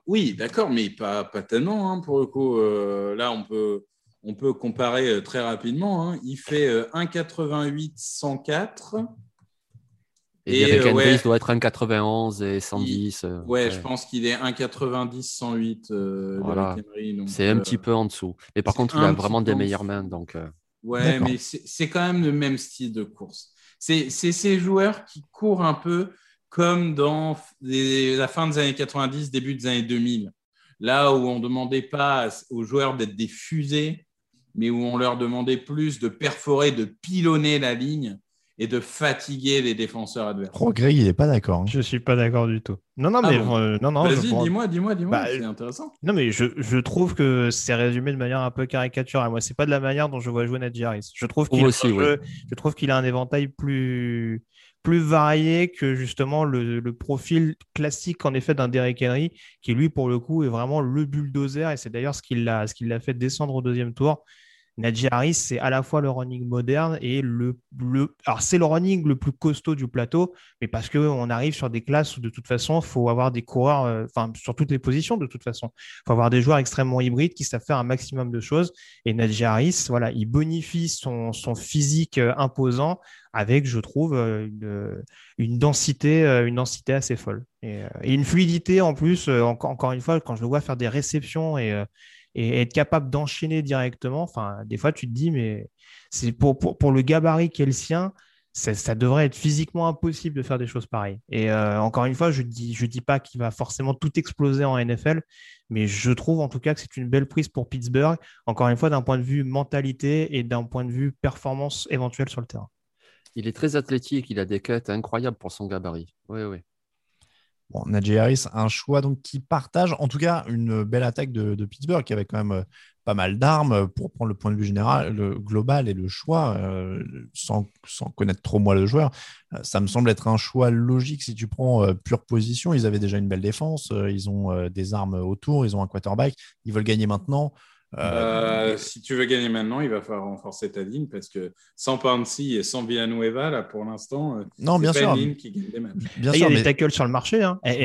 Oui, d'accord, mais pas, pas tellement. Hein, pour le coup, euh, là, on peut, on peut comparer euh, très rapidement. Hein. Il fait 1,88, 104. Et, et Henry, il doit être 1,91 et 110. ouais, je pense qu'il est 1,90, 108. Voilà. C'est un petit peu en dessous. Mais par contre, il a vraiment des meilleures mains. Donc, Ouais, mais c'est quand même le même style de course. C'est ces joueurs qui courent un peu comme dans la fin des années 90, début des années 2000. Là où on ne demandait pas aux joueurs d'être des fusées, mais où on leur demandait plus de perforer, de pilonner la ligne et de fatiguer les défenseurs adverses. Oh, Greg, il n'est pas d'accord. Hein. Je ne suis pas d'accord du tout. Non, non, ah mais euh, non, non. Vas-y, dis-moi, dis-moi, dis-moi. Bah, c'est intéressant. Non, mais je, je trouve que c'est résumé de manière un peu caricaturale. Moi, c'est pas de la manière dont je vois jouer Nadji Harris. Je trouve qu'il aussi, je trouve qu'il a un éventail plus plus varié que justement le, le profil classique en effet d'un Derek Henry qui lui pour le coup est vraiment le bulldozer et c'est d'ailleurs ce qui l'a ce l'a fait descendre au deuxième tour Najee Harris, c'est à la fois le running moderne et le, le alors c'est le running le plus costaud du plateau, mais parce qu'on arrive sur des classes où de toute façon, il faut avoir des coureurs, euh, enfin sur toutes les positions de toute façon, il faut avoir des joueurs extrêmement hybrides qui savent faire un maximum de choses. Et Najee Harris, voilà, il bonifie son, son physique euh, imposant avec, je trouve, euh, une, densité, une densité assez folle et, et une fluidité en plus. encore, encore une fois, quand je le vois faire des réceptions et et être capable d'enchaîner directement. Enfin, des fois, tu te dis, mais c'est pour, le gabarit qui est le sien, ça, devrait être physiquement impossible de faire des choses pareilles. Et euh, encore une fois, je ne dis, dis pas qu'il va forcément tout exploser en NFL, mais je trouve en tout cas que c'est une belle prise pour Pittsburgh, encore une fois, d'un point de vue mentalité et d'un point de vue performance éventuelle sur le terrain. Il est très athlétique, il a des cuts incroyables pour son gabarit. Oui, oui. Bon, Najee Harris, un choix donc qui partage en tout cas une belle attaque de, Pittsburgh qui avait quand même euh, pas mal d'armes pour prendre le point de vue général, le global et le choix, euh, sans, connaître trop moi le joueur. Euh, ça me semble être un choix logique si tu prends pure position. Ils avaient déjà une belle défense, ils ont des armes autour, ils ont un quarterback, ils veulent gagner maintenant. Euh, si tu veux gagner maintenant, il va falloir renforcer ta ligne parce que sans Pansy et sans Villanueva, là, pour l'instant, euh, non, bien sûr. Une ligne qui gagne des matchs. Bien il y a des tackles sur le marché. Hein. Et,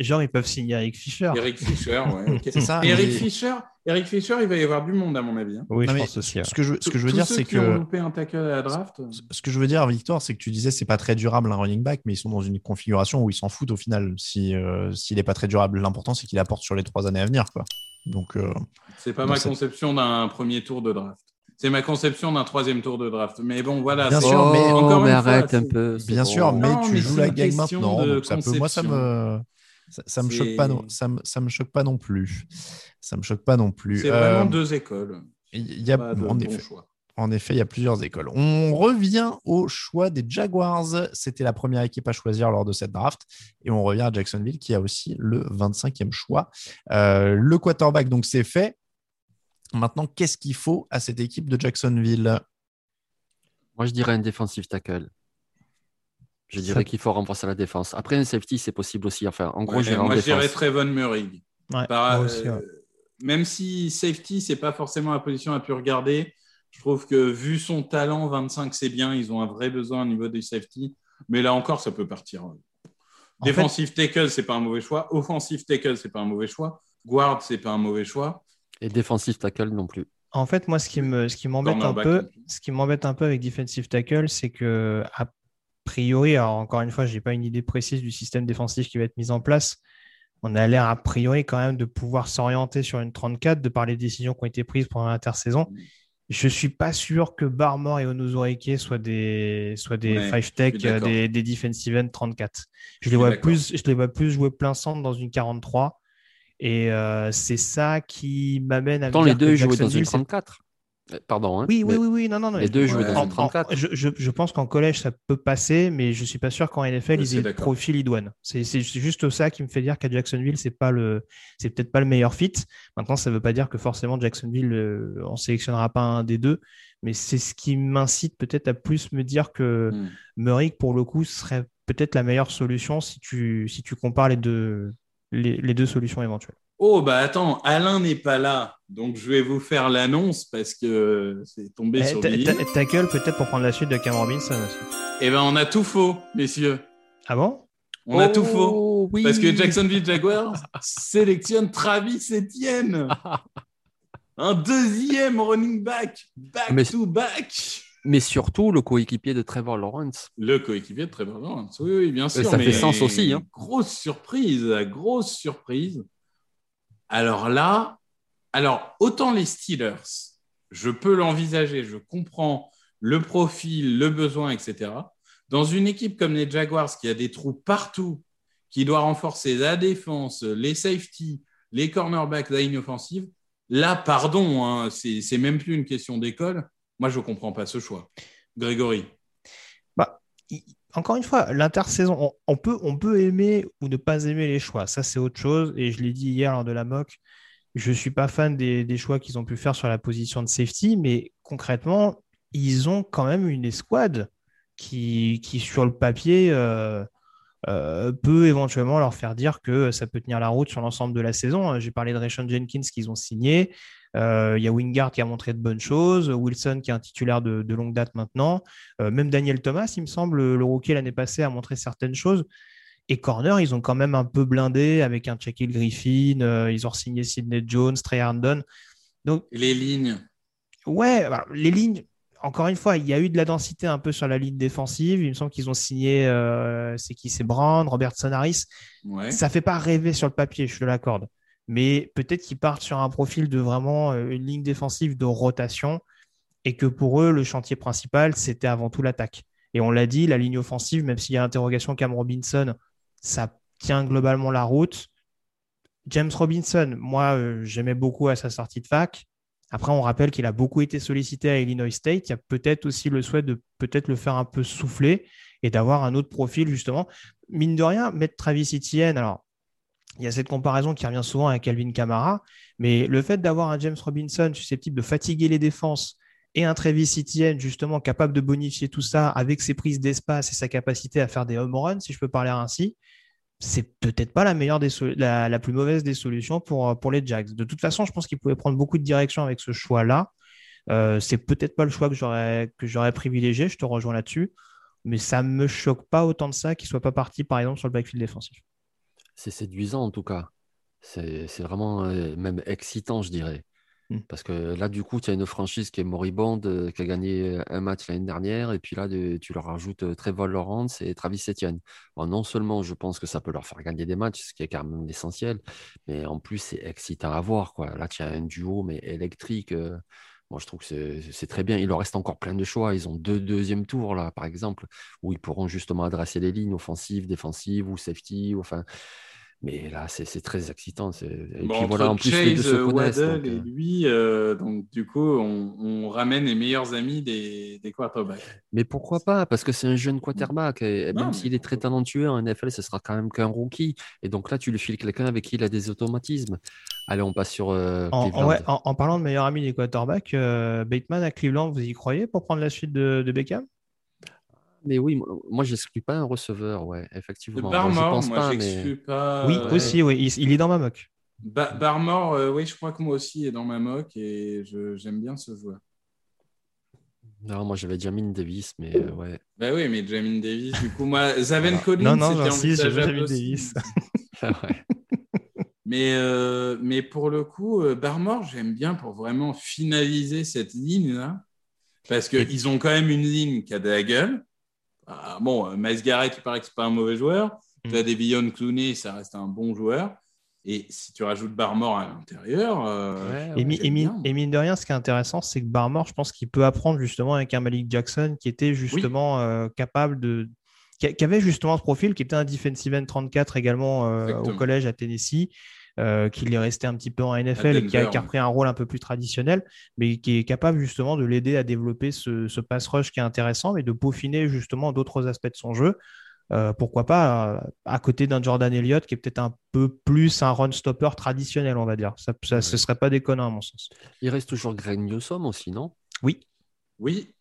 genre, ils peuvent signer Eric Fischer. Eric Fischer, ouais. C'est ça. Eric Fischer, Eric Fischer, il va y avoir du monde à mon avis. Hein. Oui, je pense aussi. Ce que je, ce que je veux dire, c'est que. Ont loupé un tackle à la draft. Ce que je veux dire, Victor, c'est que tu disais c'est pas très durable un running back, mais ils sont dans une configuration où ils s'en foutent au final. Si euh, s'il est pas très durable, l'important c'est qu'il apporte sur les trois années à venir, quoi. Donc, euh, c'est pas ma conception d'un premier tour de draft. C'est ma conception d'un troisième tour de draft. Mais bon, voilà. Bien sûr, mais, oh, encore mais arrête un peu. Bien sûr, mais tu joues la game maintenant. ça peut, moi, ça me. Ça, me choque pas non, ça me, ça me choque pas non plus. Ça me choque pas non plus. C'est vraiment euh, deux écoles. Il y a en effet. En effet, il y a plusieurs écoles. On revient au choix des Jaguars. C'était la première équipe à choisir lors de cette draft. Et on revient à Jacksonville qui a aussi le 25e choix. Euh, le quarterback, donc c'est fait. Maintenant, qu'est-ce qu'il faut à cette équipe de Jacksonville? Moi, je dirais un defensive tackle. Je dirais qu'il faut renforcer la défense. Après, un safety, c'est possible aussi. Enfin, en gros, Moi, je dirais Trevon Murray. Euh, même si safety, c'est pas forcément la position à pu regarder, je trouve que vu son talent, 25, c'est bien. Ils ont un vrai besoin au niveau des safety. Mais là encore, ça peut partir. Defensive tackle, c'est pas un mauvais choix. Offensive tackle, c'est pas un mauvais choix. Guard, c'est pas un mauvais choix. Et defensive tackle non plus. En fait, moi, ce qui me, ce qui m'embête un peu, ce qui m'embête un peu avec defensive tackle, c'est que a priori, alors encore une fois, j'ai pas une idée précise du système défensif qui va être mis en place. On a l'air a priori quand même de pouvoir s'orienter sur une 34 de par les décisions qui ont été prises pendant l'intersaison. Je suis pas sûr que Barmore et Onozorike soient des, soient des five tech, euh, des, des, defensive end 34. Je, les vois plus, je les vois plus jouer plein centre dans une 43. Et euh, c'est ça qui m'amène à. Tant les deux jouaient dans une 34. Euh, pardon. Hein, oui, oui, oui, oui, non, non, Les deux dans 34. je, je, pense qu'en collège, ça peut passer, mais je ne suis pas sûr qu'en NFL, ils aient le profil idoine. C'est juste ça qui me fait dire qu'à Jacksonville, c'est pas le, c'est peut-être pas le meilleur fit. Maintenant, ça ne veut pas dire que forcément Jacksonville, euh, on sélectionnera pas un des deux, mais c'est ce qui m'incite peut-être à plus me dire que hmm. Murray, pour le coup, serait peut-être la meilleure solution si tu, si tu compares les deux, les, deux solutions éventuelles. Oh, bah attends, Alain n'est pas là, donc je vais vous faire l'annonce parce que c'est tombé eh, sur lui. Tackle peut-être pour prendre la suite de Cam Robinson aussi. Eh ben, on a tout faux, messieurs. Ah bon? On a tout faux. Oh, parce que Jacksonville Jaguars sélectionne Travis Etienne. Un deuxième running back, back to back mais surtout le coéquipier de Trevor Lawrence. Le coéquipier de Trevor Lawrence, oui, oui bien sûr. ça fait sens aussi. Hein. Grosse surprise, grosse surprise. Alors là, alors autant les Steelers, je peux l'envisager, je comprends le profil, le besoin, etc. Dans une équipe comme les Jaguars qui a des trous partout, qui doit renforcer la défense, les safety, les cornerbacks, la ligne offensive, là, pardon, hein, c'est même plus une question d'école moi, je ne comprends pas ce choix. Grégory bah, Encore une fois, l'intersaison, on, peut, on peut aimer ou ne pas aimer les choix. Ça, c'est autre chose. Et je l'ai dit hier lors de la mock, je ne suis pas fan des, choix qu'ils ont pu faire sur la position de safety, mais concrètement, ils ont quand même une escouade qui, qui sur le papier, euh, euh, peut éventuellement leur faire dire que ça peut tenir la route sur l'ensemble de la saison. J'ai parlé de Rayshon Jenkins qu'ils ont signé. Euh, il y a Wingard qui a montré de bonnes choses, Wilson qui est un titulaire de, longue date maintenant, euh, même Daniel Thomas, il me semble, le rookie l'année passée a montré certaines choses. Et corner, ils ont quand même un peu blindé avec un Shaquille Griffin, euh, ils ont signé Sidney Jones, Trey Herndon. Donc, les lignes. Ouais, les lignes, encore une fois, il y a eu de la densité un peu sur la ligne défensive. Il me semble qu'ils ont signé, c'est qui C'est Brand, Robertson Harris. Ouais. Ça fait pas rêver sur le papier, je te l'accorde mais peut-être qu'ils partent sur un profil de vraiment euh, une ligne défensive de rotation et que pour eux, le chantier principal, c'était avant tout l'attaque. Et on l'a dit, la ligne offensive, même s'il y a interrogation Cam Robinson, ça tient globalement la route. James Robinson, moi, euh, j'aimais beaucoup à sa sortie de fac. Après, on rappelle qu'il a beaucoup été sollicité à Illinois State. Il y a peut-être aussi le souhait de peut-être le faire un peu souffler et d'avoir un autre profil, justement. Mine de rien, mettre Travis Etienne, alors il y a cette comparaison qui revient souvent avec Calvin Kamara, mais le fait d'avoir un James Robinson susceptible de fatiguer les défenses et un Travis Etienne justement capable de bonifier tout ça avec ses prises d'espace et sa capacité à faire des home runs, si je peux parler ainsi, c'est peut-être pas la meilleure plus mauvaise des solutions pour, pour les Jags. De toute façon, je pense qu'ils pouvaient prendre beaucoup de direction avec ce choix-là. Euh, c'est peut-être pas le choix que j'aurais privilégié, je te rejoins là-dessus, mais ça me choque pas autant de ça qu'il soit pas parti par exemple sur le backfield défensif c'est séduisant en tout cas. C'est vraiment euh, même excitant, je dirais. Hmm. Parce que là, du coup, tu as une franchise qui est moribonde, euh, qui a gagné un match l'année dernière, et puis là, tu leur rajoutes euh, Trevor Lawrence et Travis Etienne. non seulement je pense que ça peut leur faire gagner des matchs, ce qui est quand même essentiel, mais en plus, c'est excitant à voir. Quoi. Là, tu as un duo, mais électrique. Euh, moi, je trouve que c'est très bien. Il leur reste encore plein de choix. Ils ont deux deuxièmes tours, là, par exemple, où ils pourront justement adresser les lignes offensives, défensives ou safety. Ou, enfin, mais là, c'est très excitant. Et puis voilà, en plus, Chase, les deux se connaissent, donc, et euh. lui, euh, donc du coup, on, ramène les meilleurs amis des, des quarterbacks. Mais pourquoi pas? Parce que c'est un jeune quarterback. Et même s'il est très talentueux en NFL, ce sera quand même qu'un rookie. Et donc là, tu lui files quelqu'un avec qui il a des automatismes. Allez, on passe sur. Euh, en, parlant de meilleur ami des quarterbacks, Bateman à Cleveland, vous y croyez pour prendre la suite de, de Beckham? Mais oui, moi, je n'exclus pas un receveur, ouais, effectivement. Barmore, je moi, j'exclus pas. Oui, aussi, oui, il, est dans ma mock. Barmore, euh, oui, je crois que moi aussi est dans ma mock et j'aime bien ce joueur. Non, moi j'avais Jamin Davis, mais euh, ouais. Bah oui, mais Jamin Davis, du coup, moi, Zaven Collins, non, non, si, j'avais Jamin Davis. Ah mais, euh, mais pour le coup, Barmore, j'aime bien pour vraiment finaliser cette ligne-là. Parce qu'ils ont quand même une ligne qui a de la gueule. Ah, bon, euh, Miles Garrett, il paraît que c'est pas un mauvais joueur. Mm. Tu as des Billon Clooney, ça reste un bon joueur. Et si tu rajoutes Barmore à l'intérieur. Euh, et, mine, de rien, ce qui est intéressant, c'est que Barmore, je pense qu'il peut apprendre justement avec un Malik Jackson qui était justement euh, capable de. Qui, avait justement ce profil, qui était un defensive end 34 également au collège à Tennessee. Euh, qu'il est resté un petit peu en NFL et qui a, repris un rôle un peu plus traditionnel, mais qui est capable justement de l'aider à développer ce, pass rush qui est intéressant, mais de peaufiner justement d'autres aspects de son jeu. Euh, pourquoi pas euh, à côté d'un Jordan Elliott qui est peut-être un peu plus un run stopper traditionnel, on va dire. Ça, ça Ce serait pas déconnant à mon sens. Il reste toujours Greg Newsom aussi, non? Oui. Oui,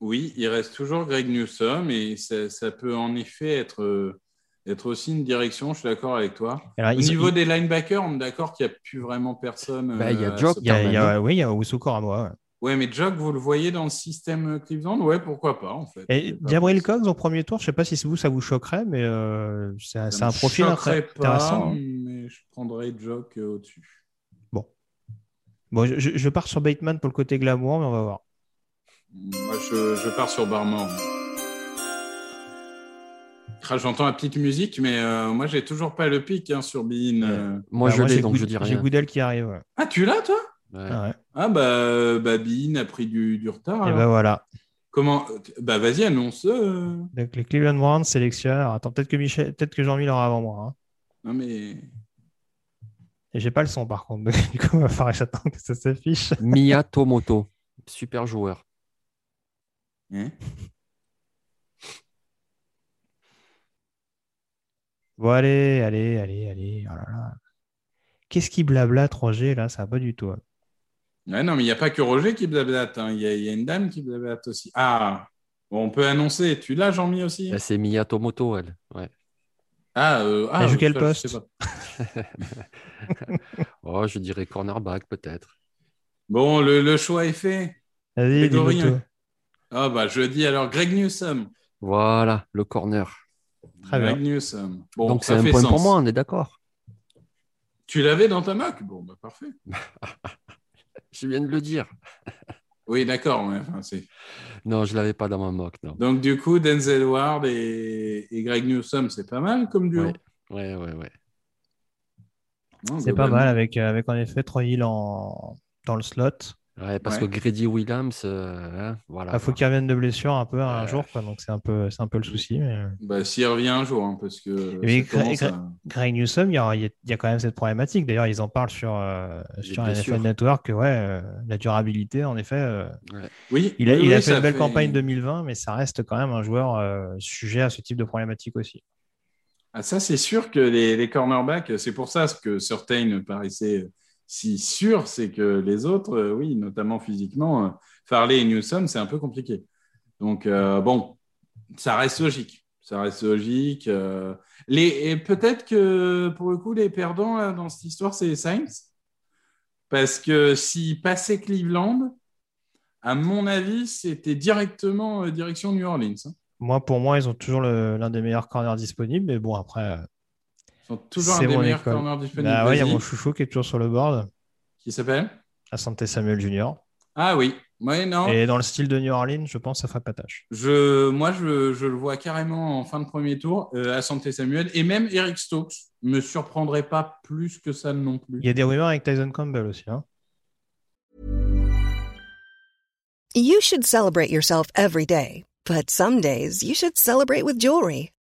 oui, il reste toujours Greg Newsom et ça peut en effet être être aussi une direction, je suis d'accord avec toi. Au niveau des linebackers, on est d'accord qu'il n'y a plus vraiment personne. Bah, il y a euh, Jock. Il y a, oui, il y a à moi. Ouais. ouais, mais Jock, vous le voyez dans le système Cleveland? Ouais, pourquoi pas en fait. Et Gabriel Cox au premier tour, je ne sais pas si vous, ça vous choquerait, mais euh, c'est un profil intéressant. Hein. mais je prendrais Jock euh, au-dessus. Bon. Bon, je, je, pars sur Bateman pour le côté glamour, mais on va voir. Moi, je, je pars sur Barmore. J'entends la petite musique, mais euh, moi, j'ai toujours pas le pic hein, sur Bean. Euh. Moi, bah, je l'ai, donc je dis rien. J'ai Goodell qui arrive. Ah, tu l'as, toi? Ah, ah bah, bah, Bean a pris du, retard. Et bah voilà. Comment Bah vas-y, annonce. Donc les Cleveland Browns sélectionnent. Attends, peut-être que Michel, peut-être que Jean-Mi l'aura avant moi. Hein. Non mais. Et j'ai pas le son par contre. du coup, il va falloir que que ça s'affiche. Mia Tomoto, super joueur. Hein? Bon, allez, allez, allez, allez. Oh Qu'est-ce qui blablate, Roger, là? Ça va pas du tout. Hein. non, mais il n'y a pas que Roger qui blablate. Hein. Il y, a une dame qui blablate aussi. Ah, on peut annoncer. Tu l'as, Jean-Mi aussi? Bah, C'est Mia Tomoto, elle. Ouais. Ah, euh, ah, elle joue quel poste? je, oh, je dirais cornerback, peut-être. Bon, le, choix est fait. Allez, Ah, bah, je dis alors Greg Newsom. Voilà, le corner. Très bien. Donc c'est un point pour moi, on est d'accord. Tu l'avais dans ta mock Bon, bah, parfait. je viens de le dire. oui, d'accord. non, je ne l'avais pas dans ma mock. Donc, du coup, Denzel Ward et, Greg Newsom, c'est pas mal comme duo. Ouais, ouais, ouais. C'est pas mal avec, euh, avec en effet Troy Hill en... dans le slot. Ouais, parce que Grady Williams, euh, hein, voilà. Il faut qu'il revienne de blessure un peu un jour, quoi, donc c'est un peu, c'est un peu le souci. Mais... Bah, s'il revient un jour, hein, parce que. Greg Newsom, il y, a, il y, a, quand même cette problématique. D'ailleurs, ils en parlent sur, euh, sur NFL Network, ouais, euh, la durabilité, en effet. Oui. Il a, il a fait une belle campagne 2020, mais ça reste quand même un joueur sujet à ce type de problématique aussi. Ah, ça, c'est sûr que les, les cornerbacks, c'est pour ça que Surtain paraissait si sûr, c'est que les autres, euh, oui, notamment physiquement, euh, Farley et Newsom, c'est un peu compliqué. Donc, euh, bon, ça reste logique. Ça reste logique. les, et peut-être que, pour le coup, les perdants dans cette histoire, c'est les Saints. Parce que s'ils passaient Cleveland, à mon avis, c'était directement direction New Orleans. Hein. Moi, pour moi, ils ont toujours l'un des meilleurs corners disponibles. Mais bon, après, toujours un des meilleurs corners disponibles. Bah ouais, il y a mon chouchou qui est toujours sur le board. Qui s'appelle? À Santé Samuel Jr. Ah oui, ouais, non. Et dans le style de New Orleans, je pense que ça ferait pas tâche. Je, moi, je, je le vois carrément en fin de premier tour euh, à Santé Samuel. Et même Eric Stokes me surprendrait pas plus que ça non plus. Il y a des rumeurs avec Tyson Campbell aussi. Hein. You should celebrate yourself every day, but some days you should celebrate with jewelry.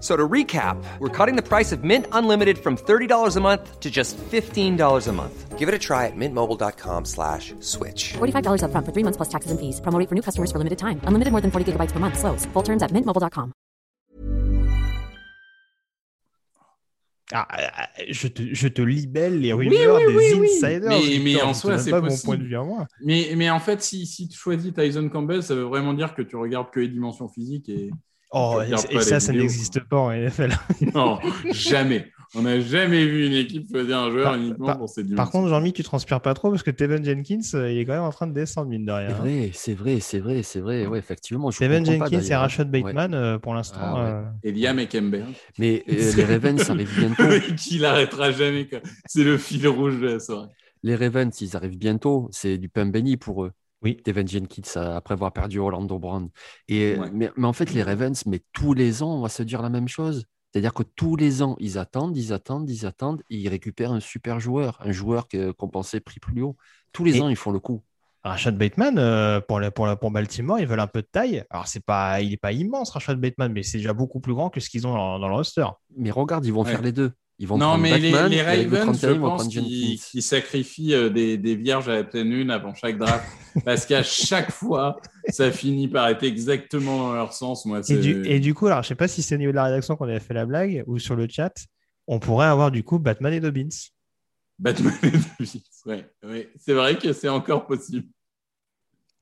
So to recap, we're cutting the price of Mint Unlimited from $30 a month to just $15 a month. Give it a try at mintmobile.com slash switch. $45 upfront for three months plus taxes and fees. Promo rate for new customers for limited time. Unlimited more than 40 gigabytes per month. Slows. Full terms at mintmobile.com. Ah, ah, je, te, je te libelle les rumeurs oui, des oui, oui. insiders. Mais- mais en soi, c'est pas mon possible. point de vue à moi. Mais, mais en fait, si, si tu choisis Tyson Campbell, ça veut vraiment dire que tu regardes que les dimensions physiques et Oh, et, ça, ça n'existe pas en NFL. non, jamais. On n'a jamais vu une équipe choisir un joueur Par- uniquement par- pour ses dimensions. Par contre, Jean-Mi, tu transpires pas trop parce que Tevin Jenkins, euh, il est quand même en train de descendre, mine de rien. C'est hein. vrai, c'est vrai, c'est vrai, c'est vrai. Ouais, effectivement. Je Tevin pas, Jenkins et. Rashad Ouais. Bateman, euh, pour l'instant. Ah ouais. euh, Et Liam Mais euh, les Ravens arrivent bientôt. qui l'arrêtera jamais. C'est le fil rouge de la soirée. Les Ravens, ils arrivent bientôt. C'est du pain béni pour eux. Oui. Devin Jenkins, euh, après avoir perdu Orlando Brown. Et, Ouais. mais, mais en fait, les Ravens, mais tous les ans, on va se dire la même chose. C'est-à-dire que tous les ans, ils attendent, ils attendent, ils attendent, et ils récupèrent un super joueur, un joueur qu'on pensait pris plus haut. Tous les Et- ans, ils font le coup. Rashad Bateman, euh, pour, pour, pour Baltimore, ils veulent un peu de taille. Alors, c'est pas, il n'est pas immense, Rashad Bateman, mais c'est déjà beaucoup plus grand que ce qu'ils ont dans, dans le roster. Mais regarde, ils vont Ouais. faire les deux. Ils vont Non, prendre mais les, le Ravens, 31, je pense qu'ils sacrifient euh, des, des vierges à la pleine lune avant chaque draft. parce qu'à chaque fois, ça finit par être exactement dans leur sens. Moi, Et du, et du coup, alors, je sais pas si c'est au niveau de la rédaction qu'on avait fait la blague ou sur le chat, on pourrait avoir du coup Batman et Dobbins. Batman et. Ouais, ouais. C'est vrai que c'est encore possible.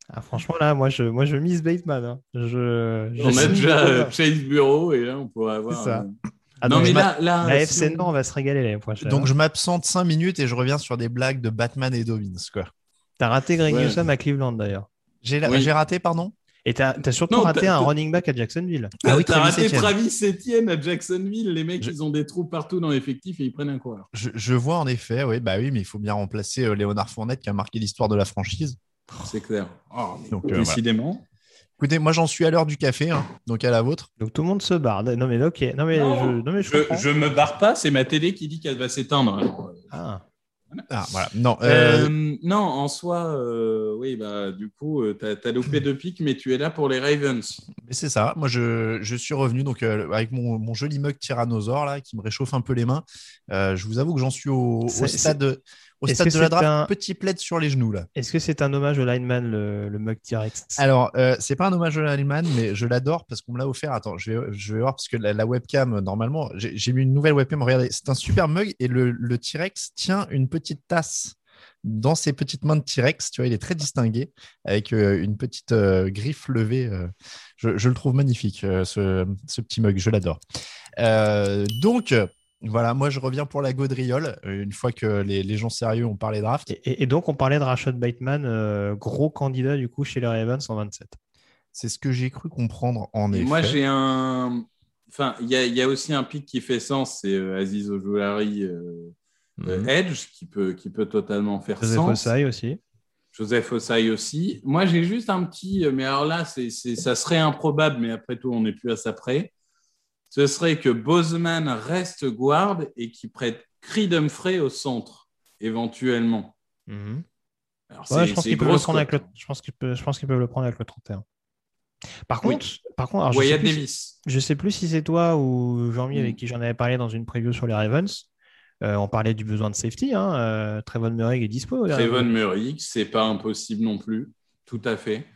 Ah, franchement, là, moi, je, moi, je mise Bateman. hein. Je, je On a déjà euh. Chase Bureau et là, on pourrait avoir. C'est ça. euh, Ah, non, donc, mais je là, là La si FC on- va se régaler l'année prochaine. Donc je m'absente 5 minutes et je reviens sur des blagues de Batman et Dobbins. quoi. T'as raté Greg Ouais. Newsom à Cleveland d'ailleurs. J'ai la- Oui. j'ai raté, pardon? Et t'as as surtout Non, raté un running back à Jacksonville. Ah oui, T'as Travis raté. Travis Etienne à Jacksonville. Les mecs, Je- ils ont des trous partout dans l'effectif et ils prennent un coureur. je, je vois en effet, oui, bah oui, mais il faut bien remplacer euh, Léonard Fournette qui a marqué l'histoire de la franchise. C'est clair. Oh, Donc, euh, décidément. Écoutez, moi j'en suis à l'heure du café, hein, donc à la vôtre. Donc tout le monde se barre. Non mais ok. Non mais Non, je, non, mais je Je, me barre pas, c'est ma télé qui dit qu'elle va s'éteindre. Ah. Ah, voilà. Non, euh, Euh, non, en soi, euh, oui, bah, du coup, tu as, loupé deux pics, mais tu es là pour les Ravens. mais c'est ça. Moi je, je suis revenu donc euh, avec mon, mon joli mug tyrannosaure là qui me réchauffe un peu les mains. Euh, je vous avoue que j'en suis au, stade, au est-ce stade que de la c'est draft, un- petit plaid sur les genoux là. Est-ce que c'est un hommage au lineman, le, le mug T-Rex? Alors, euh, c'est pas un hommage à l'Allemagne, mais je l'adore parce qu'on me l'a offert. Attends, je vais, je vais voir parce que la, la webcam, normalement, j'ai j'ai mis une nouvelle webcam. Regardez, c'est un super mug et le, le T-Rex tient une petite tasse dans ses petites mains de T-Rex. Tu vois, il est très distingué avec euh, une petite euh, griffe levée. euh. je, je le trouve magnifique, euh, ce, ce petit mug. Je l'adore. Euh, donc, euh, voilà, moi, je reviens pour la gaudriole euh, une fois que les, les gens sérieux ont parlé draft. et, et- et donc on parlait de Rashad Bateman, euh, gros candidat du coup chez les Ravens en 27. C'est ce que j'ai cru comprendre en Et effet. moi, j'ai un. Enfin, il y, a- il y a aussi un pic qui fait sens, c'est euh, Aziz euh, euh, Mhm. Edge, qui peut, qui peut totalement faire Joseph sens. Ossai aussi. Joseph Ossai aussi. Moi, j'ai juste un petit. Mais alors là, c'est, c'est- ça serait improbable, mais après tout, on n'est plus à ça près. Ce serait que Bozeman reste guard et qu'il prête Creed Humphrey au centre, éventuellement. Mhm. Alors, Ouais, c'est- je pense qu'ils peuvent le prendre avec le. cote. Je pense qu'ils peuvent, je pense qu'ils peuvent le prendre avec le 31. Par Oui. contre, par contre, alors, je, sais je sais plus si c'est toi ou Jean-Mi Mm. avec qui j'en avais parlé dans une preview sur les Ravens. Euh, on parlait du besoin de safety. Hein. euh, Trevon Murray est dispo. Trevon Murray, c'est pas impossible non plus. Tout à fait.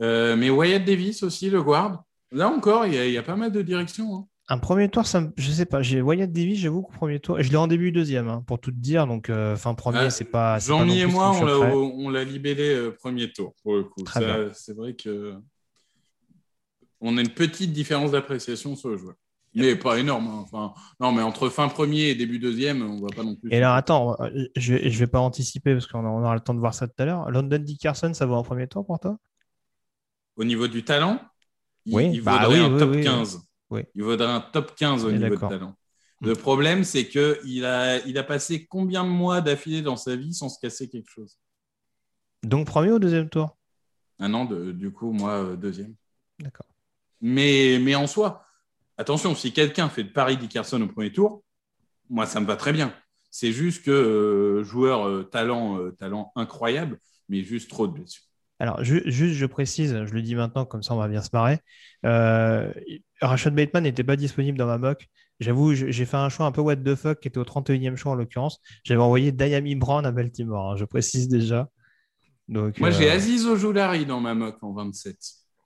Euh, mais Wyatt Davis aussi, le guard. Là encore, il y, a- il y a pas mal de directions. hein. Un premier tour, ça me- je sais pas. J'ai Wyatt Davis, j'avoue qu'au premier tour, je l'ai en début deuxième, hein, pour tout te dire. Donc, euh, fin premier, Ah, c'est pas. Jean-Mi et moi, on l'a, libellé euh, premier tour, pour le coup. C'est vrai que on a une petite différence d'appréciation sur le joueur. Mais pas énorme. hein. Enfin, non, mais entre fin premier et début deuxième, on va pas non plus. Et alors, attends, euh, je vais, je vais pas anticiper parce qu'on aura le temps de voir ça tout à l'heure. London Dickerson, ça va en premier tour pour toi? Au niveau du talent, il, Oui, il bah vaudrait oui, un oui, top oui, oui. 15. Oui. Il vaudrait un top 15 au niveau de talent. Le problème, c'est qu'il a, il a passé combien de mois d'affilée dans sa vie sans se casser quelque chose? Donc, premier ou deuxième tour? Un an, de, du coup, moi, euh, deuxième. D'accord. Mais, mais en soi, attention, si quelqu'un fait de Paris Dickerson au premier tour, moi, ça me va très bien. C'est juste que euh, joueur euh, talent, euh, talent incroyable, mais juste trop de blessures. Alors, ju- juste, je précise, je le dis maintenant, comme ça on va bien se marrer. Euh, Rashad Bateman n'était pas disponible dans ma mock. J'avoue, j'ai fait un choix un peu what the fuck, qui était au 31e choix en l'occurrence. J'avais envoyé Diami Brown à Baltimore, hein, je précise déjà. Donc, Moi, euh, j'ai Aziz Ojulari dans ma mock en 27.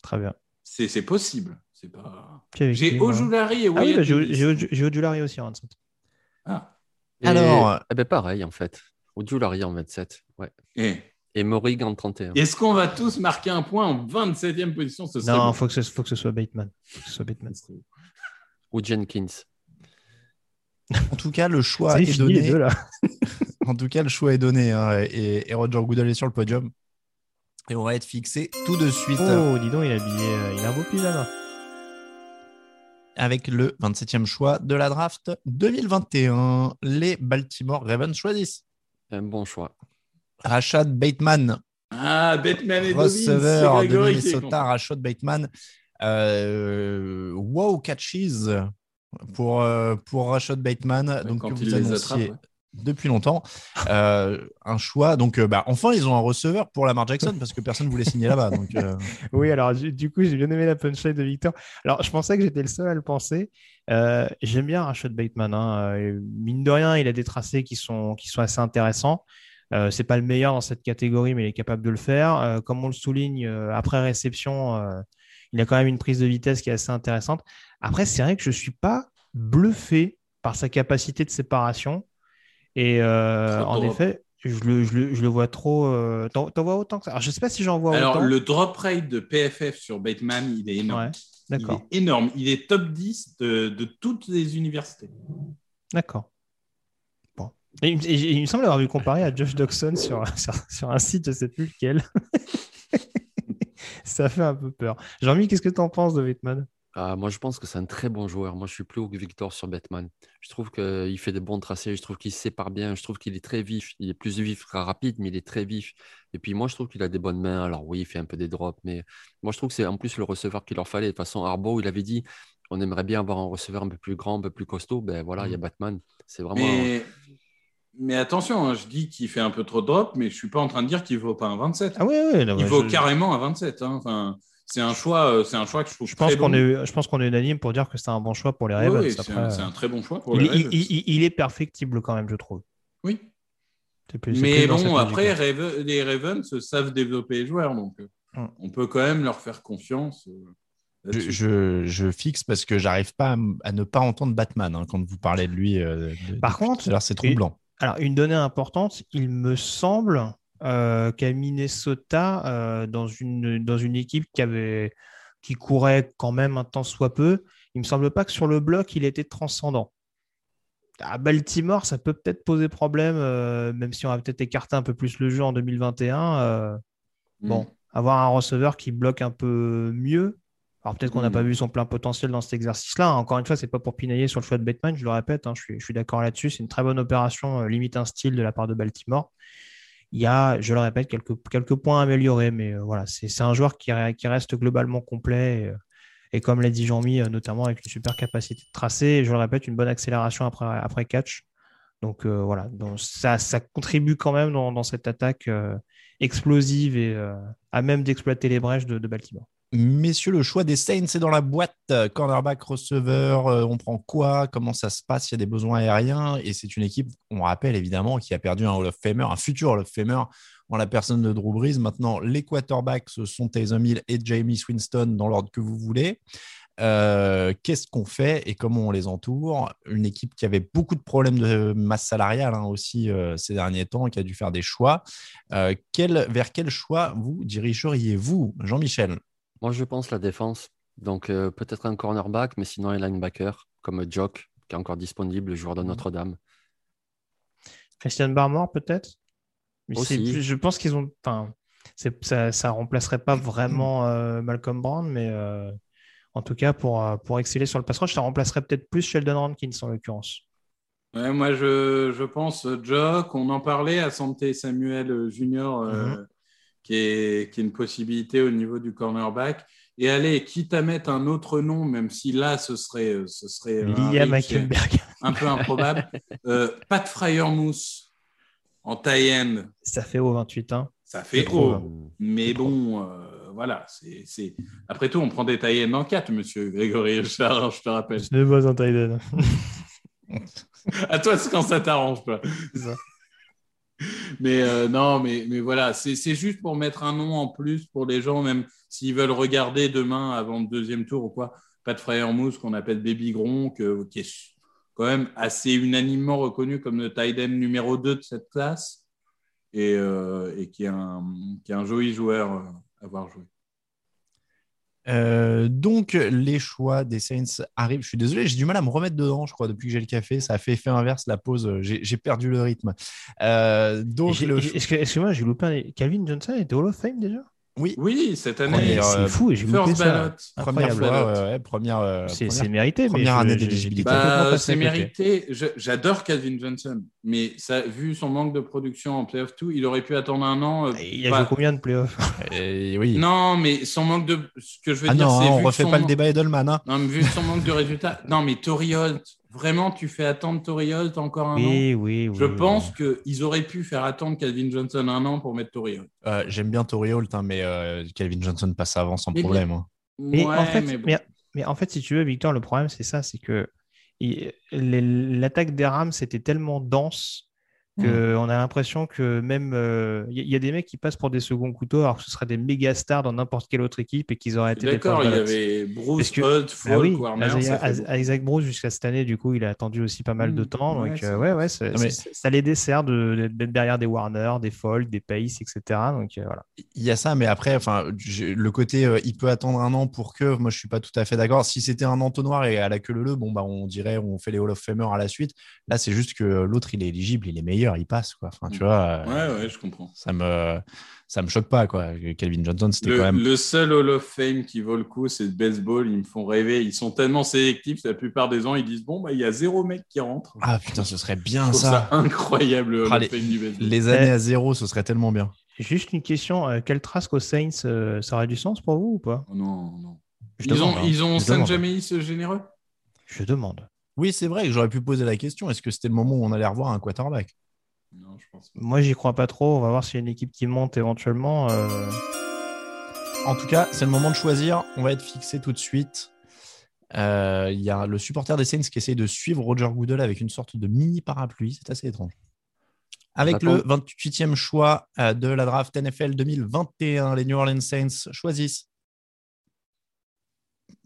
Très bien. C'est possible. C'est pas... J'ai Ojulari et Ah oui, bah, j'ai Ojulari aussi en 27. Ah. Et- Alors- eh ben pareil, en fait. Odulari en 27. Ouais. Et Et Morig en 31. Est-ce qu'on va tous marquer un point en 27e position Ce serait Non, il faut, que ce- faut que ce soit Bateman. Faut que ce soit Bateman. Ou Jenkins. En tout cas, le choix est fini, les donné. deux, là. En tout cas, le choix est donné. hein, et, et Roger Goodell est sur le podium. Et on va être fixé tout de suite Oh, dis donc, il a, habillé, euh, il a un beau pyjama. avec le 27e choix de la draft 2021. Les Baltimore Ravens choisissent Un bon choix. Rashad Bateman, Ah, Batman et Dobbins, receveur de Minnesota. Rashad Bateman. Euh, wow, catches pour, euh, pour Rashad Bateman. donc, quand que il vous les annonciez attrape, ouais. depuis longtemps. Euh, un choix. Donc, euh, bah, enfin, ils ont un receveur pour Lamar Jackson parce que personne ne voulait signer là-bas. Donc, euh, Oui, alors du, coup, j'ai bien aimé la punchline de Victor. Alors, je pensais que j'étais le seul à le penser. Euh, J'aime bien Rashad Bateman. hein. Mine de rien, il a des tracés qui sont, qui sont assez intéressants. Euh, c'est pas le meilleur dans cette catégorie, mais il est capable de le faire. Euh, comme on le souligne, euh, après réception, euh, il a quand même une prise de vitesse qui est assez intéressante. Après, c'est vrai que je suis pas bluffé par sa capacité de séparation. Et en drop. effet, je le, je le- je le vois trop. T'en t'en vois autant que ça. Alors, je sais pas si j'en vois Alors, autant. le drop rate de PFF sur Bateman, il est énorme. Ouais, d'accord. Il est énorme. Il est top 10 de, de toutes les universités. D'accord. Et il, me- et il me semble avoir vu comparer à Josh Doxson sur, sur, sur un site, je ne sais plus lequel. Ça fait un peu peur. Jean-Mi, qu'est-ce que tu en penses de Bateman Ah, moi, je pense que c'est un très bon joueur. Moi, je suis plus haut que Victor sur Batman. Je trouve qu'il fait de bons tracés. Je trouve qu'il se sépare bien. Je trouve qu'il est très vif. Il est plus vif que rapide, mais il est très vif. Et puis, moi, je trouve qu'il a des bonnes mains. Alors, oui, il fait un peu des drops, mais moi, je trouve que c'est en plus le receveur qu'il leur fallait. De toute façon, Arbo, il avait dit on aimerait bien avoir un receveur un peu plus grand, un peu plus costaud. Ben voilà, il y a Batman. C'est vraiment. Mais, mais attention, hein, je dis qu'il fait un peu trop de drop, mais je suis pas en train de dire qu'il vaut pas un 27. Ah oui, oui. non, il vaut je, carrément un 27. hein. Enfin, c'est un choix, euh, c'est un choix que je trouve je pense très qu'on bon. est, je pense qu'on est unanime pour dire que c'est un bon choix pour les Ravens. oui, c'est un, très bon choix pour il, les il- Ravens. il- il est perfectible quand même, je trouve. Oui. Plus- Mais bon, après. Raven- les Ravens savent développer les joueurs, donc euh, Hum. on peut quand même leur faire confiance. euh, je, là-dessus. je- je fixe parce que j'arrive pas à, ne pas entendre Batman hein, quand vous parlez de lui. euh, de- Par contre, c'est troublant. Alors, une donnée importante, il me semble euh, qu'à Minnesota, euh, dans, une, dans une équipe qui, avait, qui courait quand même un temps soit peu, il me semble pas que sur le bloc, il était transcendant. À Baltimore, ça peut peut-être poser problème, euh, même si on va peut-être écarter un peu plus le jeu en 2021. euh, Bon, avoir un receveur qui bloque un peu mieux. Alors peut-être qu'on n'a pas vu son plein potentiel dans cet exercice-là. Encore une fois, c'est pas pour pinailler sur le choix de Bateman, je le répète, hein, je suis, je suis d'accord là-dessus. C'est une très bonne opération, euh, limite un style de la part de Baltimore. Il y a, je le répète, quelques, quelques points à améliorer, mais euh, voilà, c'est un joueur qui, re- qui reste globalement complet. Et, euh, et comme l'a dit Jean-Mi, notamment avec une super capacité de tracé, et je le répète, une bonne accélération après, après catch. Donc euh, voilà, donc, ça, ça contribue quand même dans, dans cette attaque explosive et à même d'exploiter les brèches de, de Baltimore. Messieurs, le choix des Saints est dans la boîte. Cornerback, receveur, euh, on prend quoi? Comment ça se passe? Il y a des besoins aériens. Et c'est une équipe, on rappelle évidemment, qui a perdu un Hall of Famer, un futur Hall of Famer en la personne de Drew Brees. Maintenant, les quarterbacks ce sont Taysom Hill et Jamie Swinston dans l'ordre que vous voulez. Euh, qu'est-ce qu'on fait et comment on les entoure? Une équipe qui avait beaucoup de problèmes de masse salariale hein, aussi euh, ces derniers temps, qui a dû faire des choix. vers quel choix vous dirigeriez-vous, Jean-Michel? Moi, je pense la défense. Donc, euh, peut-être un cornerback, mais sinon un linebacker, comme Jock, qui est encore disponible, le joueur de mhm. Notre-Dame. Christian Barmore, peut-être? Je pense qu'ils ont. Enfin, ça ne remplacerait pas vraiment euh, Malcolm Brown, mais euh, en tout cas, pour, pour exceller sur le pass rush, ça remplacerait peut-être plus Sheldon Rankins en l'occurrence. Ouais, moi, je, je pense Jock. On en parlait à Santé Samuel Junior. Mhm qui est, qui est une possibilité au niveau du cornerback. Et allez, quitte à mettre un autre nom, même si là, ce serait, ce serait Liam un peu improbable, euh, Pat Fryermousse en tie-end. Ça fait haut 28 ans. Ça fait haut. Mais bon, euh, voilà. c'est Après tout, on prend des tie-end en 4, monsieur Grégory je te rappelle. C'est pas un tie-end. à toi, c'est quand ça t'arrange, pas mais euh, non, mais, voilà, c'est juste pour mettre un nom en plus pour les gens, même s'ils veulent regarder demain avant le deuxième tour ou quoi. Frère Mousse qu'on appelle Baby Gronk, qui est quand même assez unanimement reconnu comme le tight numéro 2 de cette classe et, euh, et qui, est un, qui est un joli joueur euh, à avoir joué. Euh, donc, les choix des Saints arrivent. Je suis désolé, j'ai du mal à me remettre dedans, je crois, depuis que j'ai le café. Ça a fait effet inverse, la pause. Euh, j'ai perdu le rythme. Euh, donc, Est-ce que, moi j'ai loupé un... Calvin Johnson était Hall of Fame déjà? Oui. oui, cette année. C'est fou, j'ai loupé ça. Première fois, première. c'est mérité. Première année d'éligibilité. Bah, c'est mérité. J'adore Calvin Johnson, mais ça, vu son manque de production en playoff 2, il aurait pu attendre un an. Euh, il a joué combien de playoffs oui. Non, mais son manque de. Ce que je veux ah dire, c'est. On refait pas le débat Edelman. Hein. Non, mais vu son manque de résultats. Non, mais Tori Holt, Vraiment, tu fais attendre Tori Holt encore un an? Oui, oui, Je pense qu'ils auraient pu faire attendre Calvin Johnson un an pour mettre Tori Holt. Euh, j'aime bien Tori Holt, hein, mais euh, Calvin Johnson passe avant sans problème. Hein. Mais, en fait, mais, en fait, si tu veux, Victor, le problème, c'est ça, c'est que l'attaque des Rams était tellement dense Mm. On a l'impression que même il euh, y, a des mecs qui passent pour des seconds couteaux alors que ce seraient des méga stars dans n'importe quelle autre équipe et qu'ils auraient été D'accord, il y avait Bruce, Holt, bah Folk, Warner. Isaac Bruce jusqu'à cette année, du coup, il a attendu aussi pas mal de mm. temps. Donc, euh, ouais, ouais, ça les dessert d'être derrière des Warner, des Folk, des Pace, etc. Donc, euh, voilà. Il y a ça, mais après, enfin, le côté il peut attendre un an pour que, moi, je suis pas tout à fait d'accord. Si c'était un entonnoir et à la queue leu, bon, bah, on dirait on fait les Hall of Famer à la suite. Là, c'est juste que l'autre, il est éligible, il est meilleur il passe. Quoi. Enfin, tu mm. vois, ouais, ouais, je comprends. Ça me, ça me choque pas. Quoi. Calvin Johnson, c'était quand même. Le seul Hall of Fame qui vaut le coup, c'est le baseball. Ils me font rêver. Ils sont tellement sélectifs. La plupart des ans, ils disent Bon, bah, il y a zéro mec qui rentre. Ah putain, ce serait bien ça. incroyable, le Hall of Fame du baseball. Les années à zéro, ce serait tellement bien. Juste une question euh, quel Trask aux Saints, euh, ça aurait du sens pour vous ou pas? Oh Non, non. ils, ont, hein. ils ont Saint Jameis généreux? Je demande. Oui, c'est vrai que j'aurais pu poser la question. Est-ce que c'était le moment où on allait revoir un quarterback? Non, je pense pas. Moi, j'y crois pas trop. On va voir s'il y a une équipe qui monte éventuellement. Euh. En tout cas, c'est le moment de choisir. On va être fixé tout de suite. Euh, il y a le supporter des Saints qui essaie de suivre Roger Goodell avec une sorte de mini parapluie. C'est assez étrange. Avec le 28e choix euh, de la draft NFL 2021, les New Orleans Saints choisissent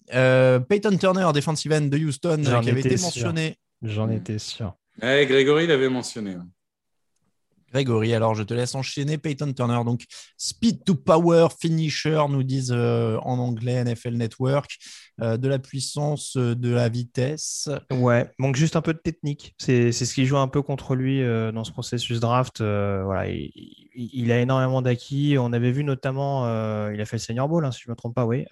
Peyton Turner, defensive end de Houston, qui avait été mentionné. J'en étais sûr. Eh, Grégory l'avait mentionné. Grégory. Alors, je te laisse enchaîner. Peyton Turner, donc speed to power finisher, nous disent euh, en anglais NFL Network. Euh, de la puissance, euh, de la vitesse. Ouais, manque juste un peu de technique. C'est ce qui joue un peu contre lui dans ce processus draft. voilà, il, a énormément d'acquis. On avait vu notamment, il a fait le Senior Bowl, hein, si je ne me trompe pas, oui,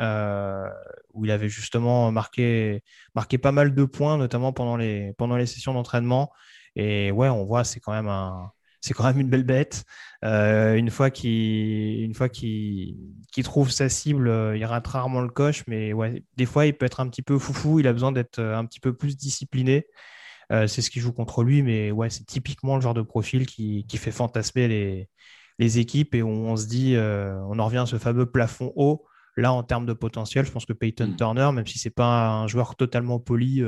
où il avait justement marqué, marqué pas mal de points, notamment pendant les, pendant les sessions d'entraînement. Et ouais, on voit, c'est quand même un c'est quand même une belle bête. Euh, une fois qu'il trouve sa cible, euh, il rate rarement le coche, mais ouais, des fois il peut être un petit peu foufou. Il a besoin d'être euh, un petit peu plus discipliné. c'est ce qui joue contre lui, mais ouais, c'est typiquement le genre de profil qui, fait fantasmer les, équipes et où on se dit, on en revient à ce fameux plafond haut. Là, en termes de potentiel, je pense que Peyton Mm. Turner, même si c'est pas un joueur totalement poli,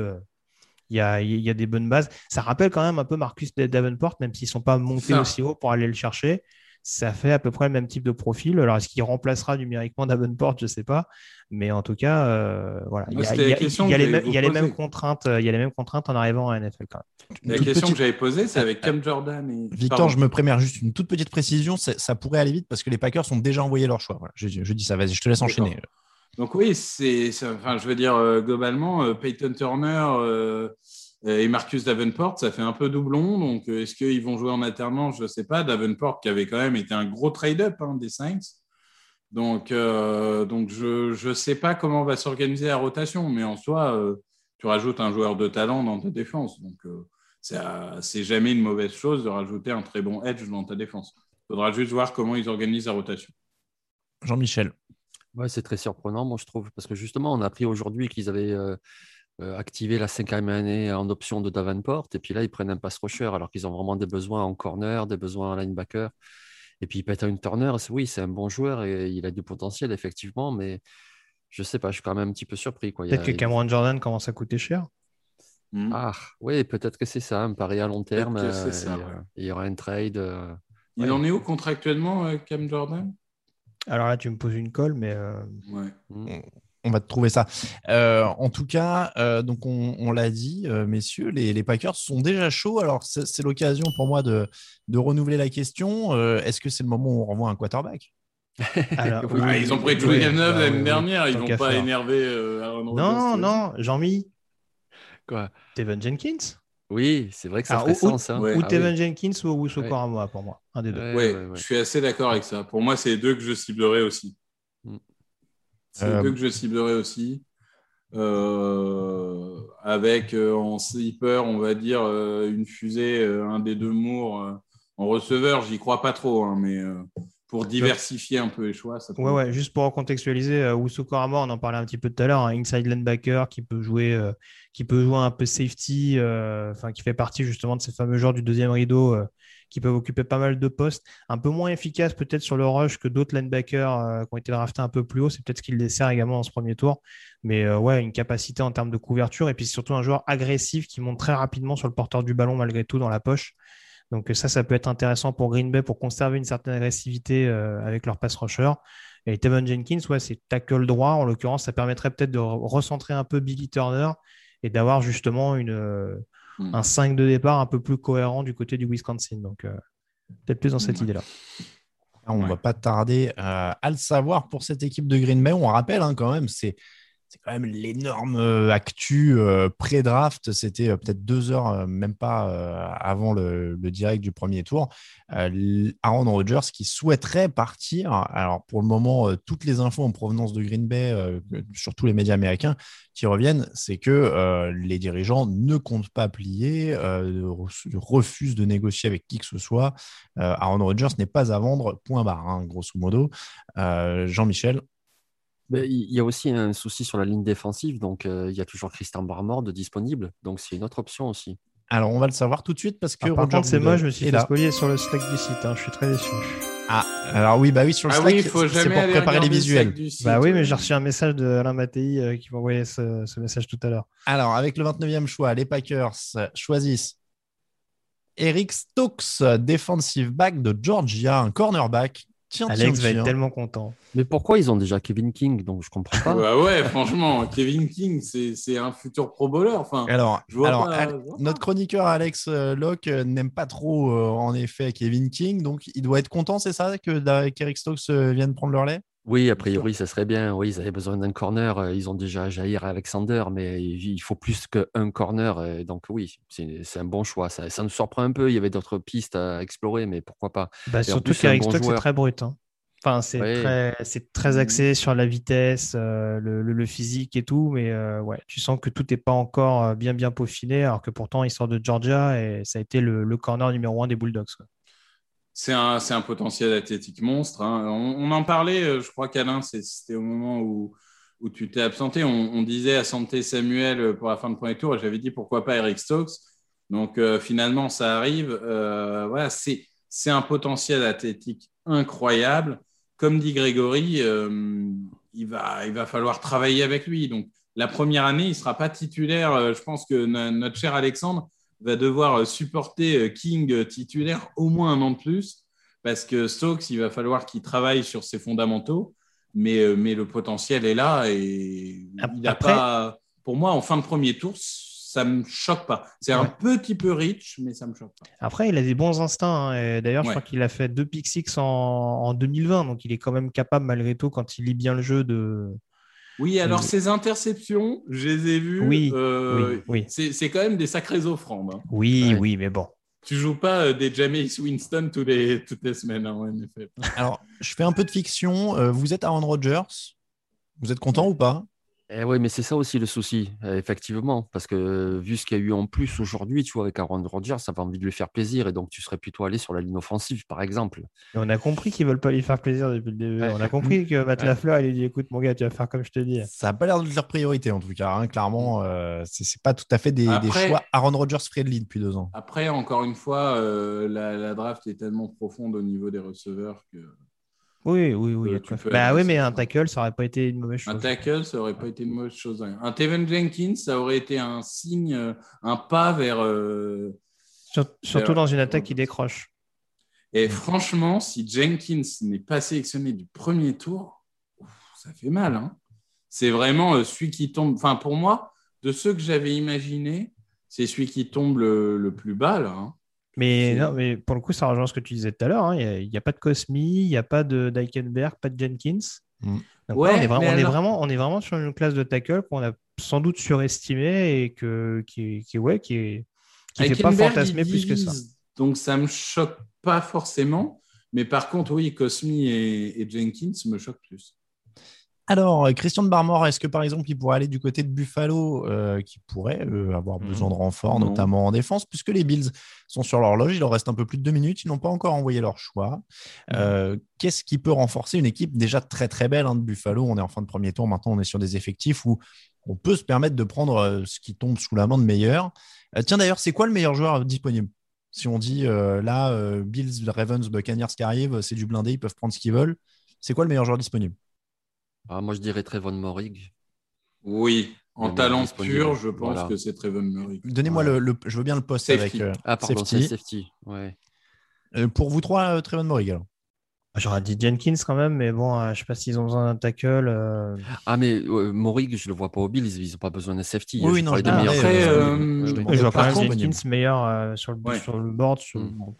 il y, a, il y a des bonnes bases. Ça rappelle quand même un peu Marcus Davenport, même s'ils ne sont pas montés Ça. aussi haut pour aller le chercher. Ça fait à peu près le même type de profil. Alors, est-ce qu'il remplacera numériquement Davenport? Je ne sais pas. Mais en tout cas, euh, voilà. Il y a, c'était il y la a- question il y a que les, j'allais mêmes- il y a les vous mêmes poser. contraintes. euh, Il y a les mêmes contraintes en arrivant à NFL quand même. La Toute question petite- que j'avais posée, c'est avec Cam Jordan et. Victor, Pardon. je me prémère juste une toute petite précision. Ça pourrait aller vite parce que les Packers ont déjà envoyé leur choix. Voilà, je, je dis ça, vas-y, je te laisse enchaîner. Donc oui, c'est, enfin, je veux dire euh, globalement, euh, Peyton Turner euh, et Marcus Davenport, ça fait un peu doublon. Donc est-ce qu'ils vont jouer en alternance Je ne sais pas. Davenport qui avait quand même été un gros trade-up hein, des Saints. Donc, donc je ne sais pas comment va s'organiser la rotation, mais en soi, tu rajoutes un joueur de talent dans ta défense. Donc c'est jamais une mauvaise chose de rajouter un très bon edge dans ta défense. Il faudra juste voir comment ils organisent la rotation. Jean-Michel. Ouais, c'est très surprenant, moi, je trouve, parce que justement, on a appris aujourd'hui qu'ils avaient euh, euh, activé la cinquième année en option de Davenport, et puis là, ils prennent un pass rusher, alors qu'ils ont vraiment des besoins en corner, des besoins en linebacker. Et puis, Peyton Turner, c'est- oui, c'est un bon joueur et il a du potentiel, effectivement, mais je sais pas, je suis quand même un petit peu surpris. Peut-être que Cameron Jordan commence à coûter cher. Hmm. Ah, oui, peut-être que c'est ça, un pari à long terme. euh, ça, et, ouais. euh, il y aura un trade. euh, Il ouais. en est où contractuellement, euh, Cam Jordan? Alors là, tu me poses une colle, mais euh, Ouais. On va te trouver ça. Euh, en tout cas, euh, donc on, on l'a dit, euh, messieurs, les, les Packers sont déjà chauds. Alors, c'est l'occasion pour moi de, de renouveler la question. Euh, Est-ce que c'est le moment où on renvoie un quarterback? Alors, Oui, Ah, oui, ils ont pris oui, Villeneuve bah, l'année oui, dernière, ils qu'à pas faire. euh, Aaron Rodgers. Non, non, Jean-Mi, Quoi? Teven Jenkins? Oui, c'est vrai que ça Alors, ferait ou, sens. hein. ouais. ou Ah oui. Jenkins ou Ouais. Koramoah pour moi, un des deux. Ouais, Ouais, ouais, ouais. je suis assez d'accord avec ça. Pour moi, c'est les deux que je ciblerai aussi. Mm. C'est Euh, les deux que je ciblerai aussi. Euh, avec euh, en sleeper, on va dire, euh, une fusée, euh, un des deux Moore euh, en receveur, j'y crois pas trop, hein, mais euh, pour diversifier un peu les choix, ça peut- Ouais, ouais, juste pour recontextualiser, euh, Owusu Koramoah, on en parlait un petit peu tout à l'heure, un inside linebacker qui peut jouer, euh, qui peut jouer un peu safety, euh, enfin qui fait partie justement de ces fameux joueurs du deuxième rideau euh, qui peuvent occuper pas mal de postes, un peu moins efficace peut-être sur le rush que d'autres linebackers euh, qui ont été draftés un peu plus haut. C'est peut-être ce qui le dessert également dans ce premier tour. Mais euh, ouais, une capacité en termes de couverture et puis surtout un joueur agressif qui monte très rapidement sur le porteur du ballon malgré tout dans la poche. Donc ça, ça peut être intéressant pour Green Bay pour conserver une certaine agressivité euh, avec leur pass rusher. Et Tevin Jenkins, ouais, c'est tackle droit. En l'occurrence, ça permettrait peut-être de re- recentrer un peu Billy Turner et d'avoir justement une, euh, Mm. un 5 de départ un peu plus cohérent du côté du Wisconsin. Donc euh, peut-être plus dans cette Ouais. idée-là. On ne Ouais. va pas tarder euh, à le savoir pour cette équipe de Green Bay. On rappelle hein, quand même, c'est c'est quand même l'énorme euh, actu euh, pré-draft. C'était euh, peut-être deux heures, même pas avant le, direct du premier tour. Aaron Rodgers qui souhaiterait partir. Alors pour le moment, toutes les infos en provenance de Green Bay, sur tous les médias américains, qui reviennent, c'est que les dirigeants ne comptent pas plier, re- refusent de négocier avec qui que ce soit. Aaron Rodgers n'est pas à vendre, point barre, hein, grosso modo. Jean-Michel, il y a aussi un souci sur la ligne défensive, donc euh, il y a toujours Christian Barmore de disponible, donc c'est une autre option aussi. alors on va le savoir tout de suite parce que Ah, par Roger contre, c'est moi, je me suis fait spolier sur le Slack du site. hein. Je suis très déçu. Ah, alors oui, bah oui, sur le Ah Slack, oui, il faut c'est pour préparer les visuels. site. Bah oui, mais j'ai reçu un message de Alain Mattei euh, qui m'a envoyé ce, ce message tout à l'heure. Alors, avec le 29e choix, les Packers choisissent Eric Stokes, defensive back de Georgia, un cornerback. Tiens, Alex tiens, va tiens. être tellement content. Mais pourquoi ils ont déjà Kevin King? Donc je comprends pas. Bah ouais, franchement, Kevin King, c'est c'est un futur pro bowler. Enfin, Alors, Je vois alors pas- Al- je vois pas. notre chroniqueur Alex euh, Locke euh, n'aime pas trop, euh, en effet, Kevin King. Donc, il doit être content, c'est ça, que qu'Eric Stokes vienne prendre le relais Oui, a priori, ça serait bien. Oui, ils avaient besoin d'un corner. euh, Ils ont déjà Jair Alexander, mais il faut plus qu'un corner. Donc oui, c'est un bon choix. Ça, ça nous surprend un peu. Il y avait d'autres pistes à explorer, mais pourquoi pas Bah, surtout qu'Eric bon c'est très brut. hein. Enfin, c'est Ouais. très, très axé sur la vitesse, euh, le, le- le physique et tout, mais euh, ouais, tu sens que tout n'est pas encore bien bien peaufiné, alors que pourtant il sort de Georgia et ça a été le, le corner numéro un des Bulldogs. quoi. C'est un, un potentiel athlétique monstre. hein. On, en parlait, euh, je crois qu'Alain, c'était au moment où, tu t'es absenté. On, disait à Santé Samuel euh, pour la fin de premier tour, et j'avais dit pourquoi pas Eric Stokes. Donc euh, finalement, ça arrive. Voilà, c'est un potentiel athlétique incroyable. Comme dit Grégory, il va, il va falloir travailler avec lui. Donc, la première année, il ne sera pas titulaire. Je pense que notre cher Alexandre va devoir euh, supporter euh, King titulaire au moins un an de plus parce que Stokes, il va falloir qu'il travaille sur ses fondamentaux. Mais, mais le potentiel est là et il a pas. Pour moi, en fin de premier tour, ça me choque pas. C'est un petit peu rich, mais ça me choque pas. Après, il a des bons instincts. Hein, d'ailleurs, je crois qu'il a fait deux pick six en, en, 2020, donc il est quand même capable, malgré tout, quand il lit bien le jeu, de, oui, alors ces interceptions, je les ai vues. Oui, euh, oui, C'est quand même des sacrées offrandes. Hein. Oui, oui, mais bon. Tu joues pas euh, des Jameis Winston toutes les, toutes les semaines, hein, en effet. Alors, je fais un peu de fiction. Euh, vous êtes Aaron Rodgers. Vous êtes content ou pas? Eh oui, mais c'est ça aussi le souci, euh, effectivement, parce que vu ce qu'il y a eu en plus aujourd'hui, tu vois, avec Aaron Rodgers, ça va envie de lui faire plaisir, et donc tu serais plutôt allé sur la ligne offensive, par exemple. on a compris qu'ils veulent pas lui faire plaisir depuis le début. On a compris que Matt Lafleur, il lui dit, écoute, mon gars, tu vas faire comme je te dis. Ça n'a pas l'air de leur priorité, en tout cas. Hein, clairement, euh, ce c'est pas tout à fait des, choix Aaron Rodgers friendly depuis deux ans. Après, encore une fois, euh, la draft est tellement profonde au niveau des receveurs que oui, oui, oui. bah oui, mais un tackle, ça aurait pas été une mauvaise chose. Un tackle, ça aurait pas été une mauvaise chose. Un Teven Jenkins, ça aurait été un signe, euh, un pas vers. Euh, surtout dans une attaque qui décroche. Et franchement, si Jenkins n'est pas sélectionné du premier tour, ça fait mal. Hein. c'est vraiment euh, celui qui tombe. Enfin, pour moi, de ceux que j'avais imaginés, c'est celui qui tombe le, plus bas là. Hein. Mais, non, mais pour le coup, ça rejoint ce que tu disais tout à l'heure. Hein. Il n'y a, pas de Cosmi, il n'y a pas de Dykenberg, pas de Jenkins. Mm. on, est vraiment, on, est vraiment, on est vraiment sur une classe de tackle qu'on a sans doute surestimé et que, qui, qui, ouais, qui, est, qui fait pas fantasmer plus que ça. Donc ça ne me choque pas forcément. Mais par contre, oui, Cosmi et, et Jenkins me choquent plus. Alors, Christian de Barmore, est-ce que par exemple, il pourrait aller du côté de Buffalo, euh, qui pourrait euh, avoir mhm. besoin de renfort, notamment en défense, puisque les Bills sont sur l'horloge, il leur reste un peu plus de deux minutes, ils n'ont pas encore envoyé leur choix. Euh, qu'est-ce qui peut renforcer une équipe déjà très très belle hein, de Buffalo? On est en fin de premier tour, maintenant on est sur des effectifs où on peut se permettre de prendre ce qui tombe sous la main de meilleur. tiens d'ailleurs, c'est quoi le meilleur joueur disponible? Si on dit là, Bills, Ravens, Buccaneers qui arrivent, c'est du blindé, ils peuvent prendre ce qu'ils veulent. C'est quoi le meilleur joueur disponible? Ah, moi, je dirais Trevon Morig. Oui, en talent pur, je pense que c'est Trevon Morig. Donnez-moi le, Je veux bien le poste avec euh, ah, pardon, safety. safety. Ouais. Euh, pour vous trois, euh, Trevon Morig alors ah, J'aurais dit Jenkins quand même, mais bon, je ne sais pas s'ils ont besoin d'un tackle. Ah, mais Morig, je ne le vois pas au Bills, ils n'ont pas besoin d'un safety. Oui, non, je, après, je, vois pas Jenkins meilleur sur, le, sur le board. Sur... Mm.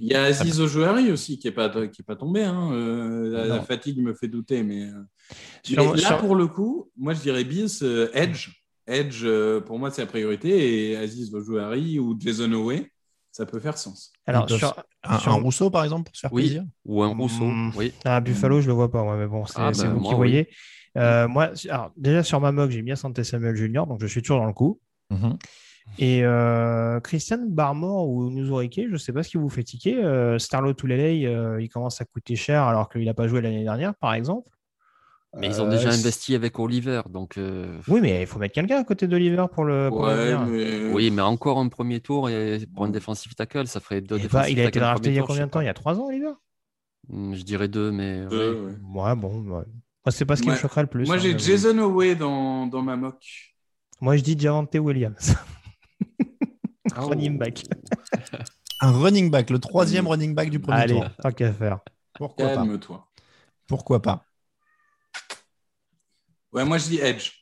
Il y a Aziz Ojouari aussi qui n'est pas, qui est pas tombé. Hein. Euh, la, fatigue me fait douter. Mais, euh, là, pour le coup, moi, je dirais Bills, euh, Edge. Edge, pour moi, c'est la priorité. Et Aziz Ojouari ou Jason Owe, ça peut faire sens. Alors, sur, un, Rousseau, par exemple, pour se faire oui. plaisir Ou un Rousseau, mmh. oui. Ah, Buffalo, je ne le vois pas, moi, mais bon, c'est ah, bah, vous qui voyez. moi, alors, déjà, sur ma mock, j'ai bien Santé Samuel Junior, donc je suis toujours dans le coup. Mmh. Et euh, Christian Barmore ou Nuzurike, je ne sais pas ce qui vous fait tiquer. Euh, Starlo Tulele, euh, il commence à coûter cher alors qu'il n'a pas joué l'année dernière, par exemple. Mais ils ont déjà investi avec Oliver, donc. Oui, mais il faut mettre quelqu'un à côté d'Oliver pour le. Oui, mais encore un premier tour et pour un défensif tackle, ça ferait deux défensifs bah, Il a été drafté il y a combien de temps? Il y a trois ans, Oliver? Hmm, Je dirais deux, mais. ouais. bon. Moi, c'est pas ce qui me choquerait le plus. Moi, hein, j'ai Jason Owe dans, dans ma mock. Moi, je dis Javante Williams. Un running back. un running back, le troisième running back du premier tour. Allez, tant qu'à faire. Pourquoi pas Pourquoi pas Ouais, moi je dis Edge.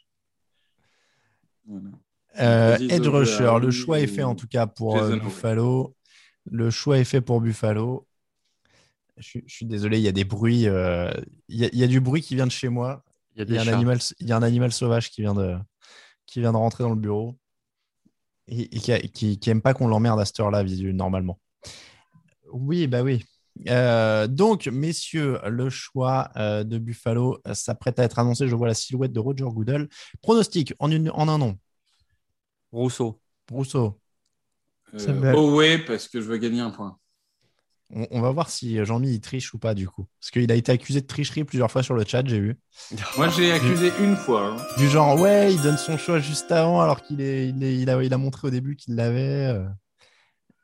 Euh, edge Rusher, le choix est fait en tout cas pour euh, Buffalo. Le choix est fait pour Buffalo. Je, suis désolé, il y a des bruits. Euh, il, y a, du bruit qui vient de chez moi. Il y a, un, animal, il y a un animal sauvage qui vient, de, qui vient de rentrer dans le bureau et, qui, n'aime pas qu'on l'emmerde à cette heure-là, normalement. Oui, bah oui. Euh, donc, messieurs, le choix euh, de Buffalo s'apprête à être annoncé. Je vois la silhouette de Roger Goodell. Pronostic en, en un nom. Rousseau. Rousseau. Euh, oh oui, parce que je veux gagner un point. On, va voir si Jean-Mi triche ou pas du coup. Parce qu'il a été accusé de tricherie plusieurs fois sur le chat, j'ai vu. Moi j'ai accusé une fois. Hein. Du genre, ouais, il donne son choix juste avant alors qu'il est, il, a, il a montré au début qu'il l'avait. Euh.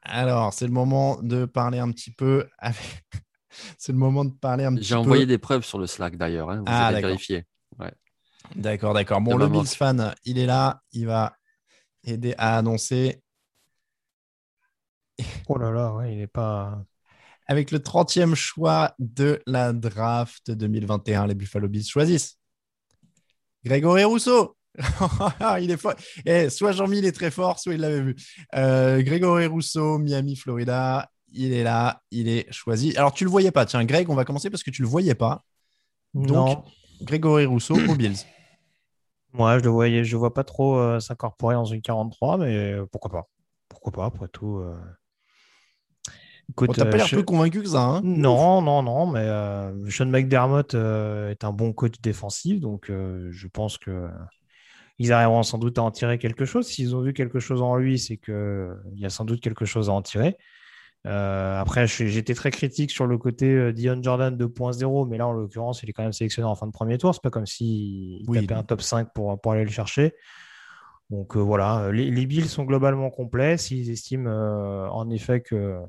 Alors, c'est le moment de parler un petit peu avec. c'est le moment de parler un petit peu. J'ai envoyé des preuves sur le Slack d'ailleurs, hein, vous ah, avez vérifié. D'accord, d'accord. Bon, le Bills fan, il est là. Il va aider à annoncer. Oh là là, ouais, il n'est pas. Avec le 30e choix de la draft 2021, les Buffalo Bills choisissent Grégory Rousseau. il est fort. Eh, soit Jean-Mi, il est très fort, soit il l'avait vu. Euh, Grégory Rousseau, Miami, Florida. Il est là, il est choisi. Alors, tu le voyais pas. Tiens, Greg, on va commencer parce que tu le voyais pas. Donc, non. Grégory Rousseau aux Bills. Moi, je le voyais, je vois pas trop euh, s'incorporer dans une 43, mais pourquoi pas Pourquoi pas, après tout. Euh... Écoute, t'as pas l'air plus convaincu que ça. Hein non, non, non, mais euh, Sean McDermott euh, est un bon coach défensif, donc euh, je pense que ils arriveront sans doute à en tirer quelque chose. S'ils ont vu quelque chose en lui, c'est qu'il y a sans doute quelque chose à en tirer. après, j'étais très critique sur le côté Dion Jordan 2.0, mais là, en l'occurrence, il est quand même sélectionné en fin de premier tour. C'est pas comme s'il oui, tapait un top 5 pour, pour aller le chercher. Donc voilà, les, les, Bills sont globalement complets. S'ils estiment en effet que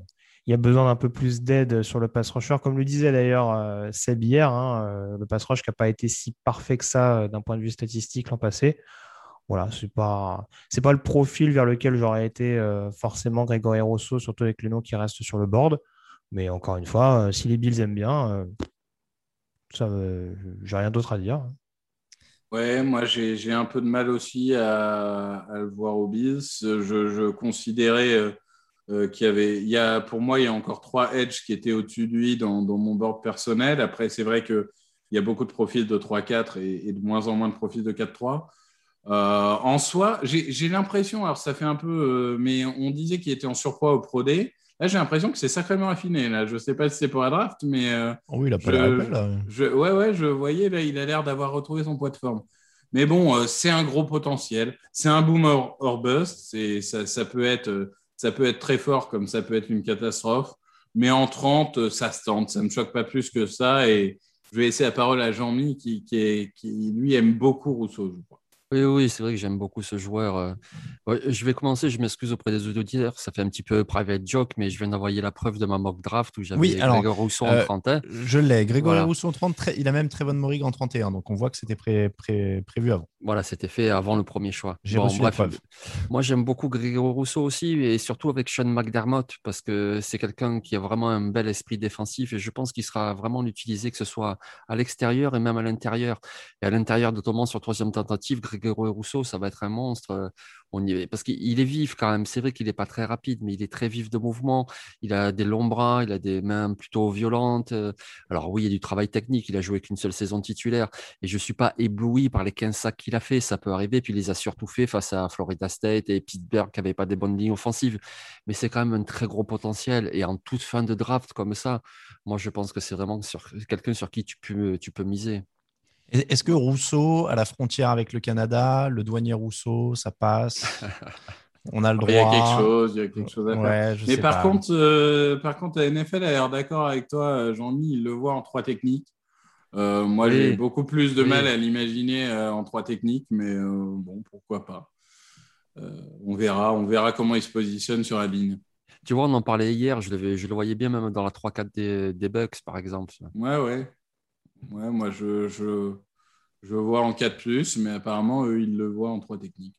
il y a besoin d'un peu plus d'aide sur le pass rusher. Comme le disait d'ailleurs euh, Seb hier, hein, euh, le pass rush qui n'a pas été si parfait que ça euh, d'un point de vue statistique l'an passé. Voilà, c'est pas c'est pas le profil vers lequel j'aurais été forcément Grégory Rosso, surtout avec les noms qui restent sur le board. Mais encore une fois, si les Bills aiment bien, ça, j'ai rien d'autre à dire. Ouais, moi j'ai un peu de mal aussi à, le voir aux Bills. Je, je considérais euh, qui avait, il y a, pour moi, il y a encore trois edges qui étaient au-dessus de lui dans, mon board personnel. Après, c'est vrai qu'il y a beaucoup de profils de 3-4 et, de moins en moins de profils de 4-3. Euh, en soi, j'ai l'impression, alors ça fait un peu, euh, mais on disait qu'il était en surpoids au Pro. Là, j'ai l'impression que c'est sacrément affiné. Là. Je ne sais pas si c'est pour la draft, mais. Oh oui, il a pas l'air là. Je, ouais, ouais, je voyais, là, il a l'air d'avoir retrouvé son poids de forme. Mais bon, c'est un gros potentiel. C'est un boomer or bust. Ça, ça peut être ça peut être très fort comme ça peut être une catastrophe. Mais en 30, ça se tente. Ça ne me choque pas plus que ça. Et je vais laisser la parole à Jean-Mi qui, qui, qui, lui, aime beaucoup Rousseau, je crois. Oui, oui, c'est vrai que j'aime beaucoup ce joueur. Euh. je vais commencer, je m'excuse auprès des auditeurs, ça fait un petit peu private joke, mais je viens d'envoyer la preuve de ma mock draft où j'avais oui, Grégory Rousseau en euh, 31. Je l'ai, Grégory Rousseau en 30, il a même Trevon Morig en 31, donc on voit que c'était prévu avant. Voilà, c'était fait avant le premier choix. J'ai reçu la preuve. Moi, j'aime beaucoup Grégory Rousseau aussi, et surtout avec Sean McDermott, parce que c'est quelqu'un qui a vraiment un bel esprit défensif, et je pense qu'il sera vraiment utilisé, que ce soit à l'extérieur et même à l'intérieur. Et à l'intérieur, notamment sur troisième tentative, Grégory Rousseau, ça va être un monstre. Euh, on y... Parce qu'il est vif quand même. C'est vrai qu'il n'est pas très rapide, mais il est très vif de mouvement. Il a des longs bras, il a des mains plutôt violentes. Euh. Alors oui, il y a du travail technique. Il a joué qu'une seule saison titulaire. Et je ne suis pas ébloui par les 15 sacs qu'il a fait. Ça peut arriver. Puis il les a surtout fait face à Florida State et Pittsburgh qui n'avaient pas des bonnes lignes offensives. Mais c'est quand même un très gros potentiel. Et en toute fin de draft comme ça, moi je pense que c'est vraiment sur... quelqu'un sur qui tu peux, tu peux miser. Est-ce que Rousseau, à la frontière avec le Canada, le douanier Rousseau, ça passe? On a le droit. Il y a quelque chose, il y a quelque chose à faire. Mais par contre, euh, par contre, la NFL a l'air d'accord avec toi, euh, Jean-Mi. Il le voit en trois techniques. Euh, moi, j'ai beaucoup plus de mal à l'imaginer en trois techniques, mais bon, pourquoi pas. on verra, on verra comment il se positionne sur la ligne. Tu vois, on en parlait hier. Je le, je le voyais bien même dans la 3-4 des, des Bucks, par exemple. Ouais, ouais. Ouais, moi, je, je, je vois en 4+, mais apparemment, eux, ils le voient en 3 techniques.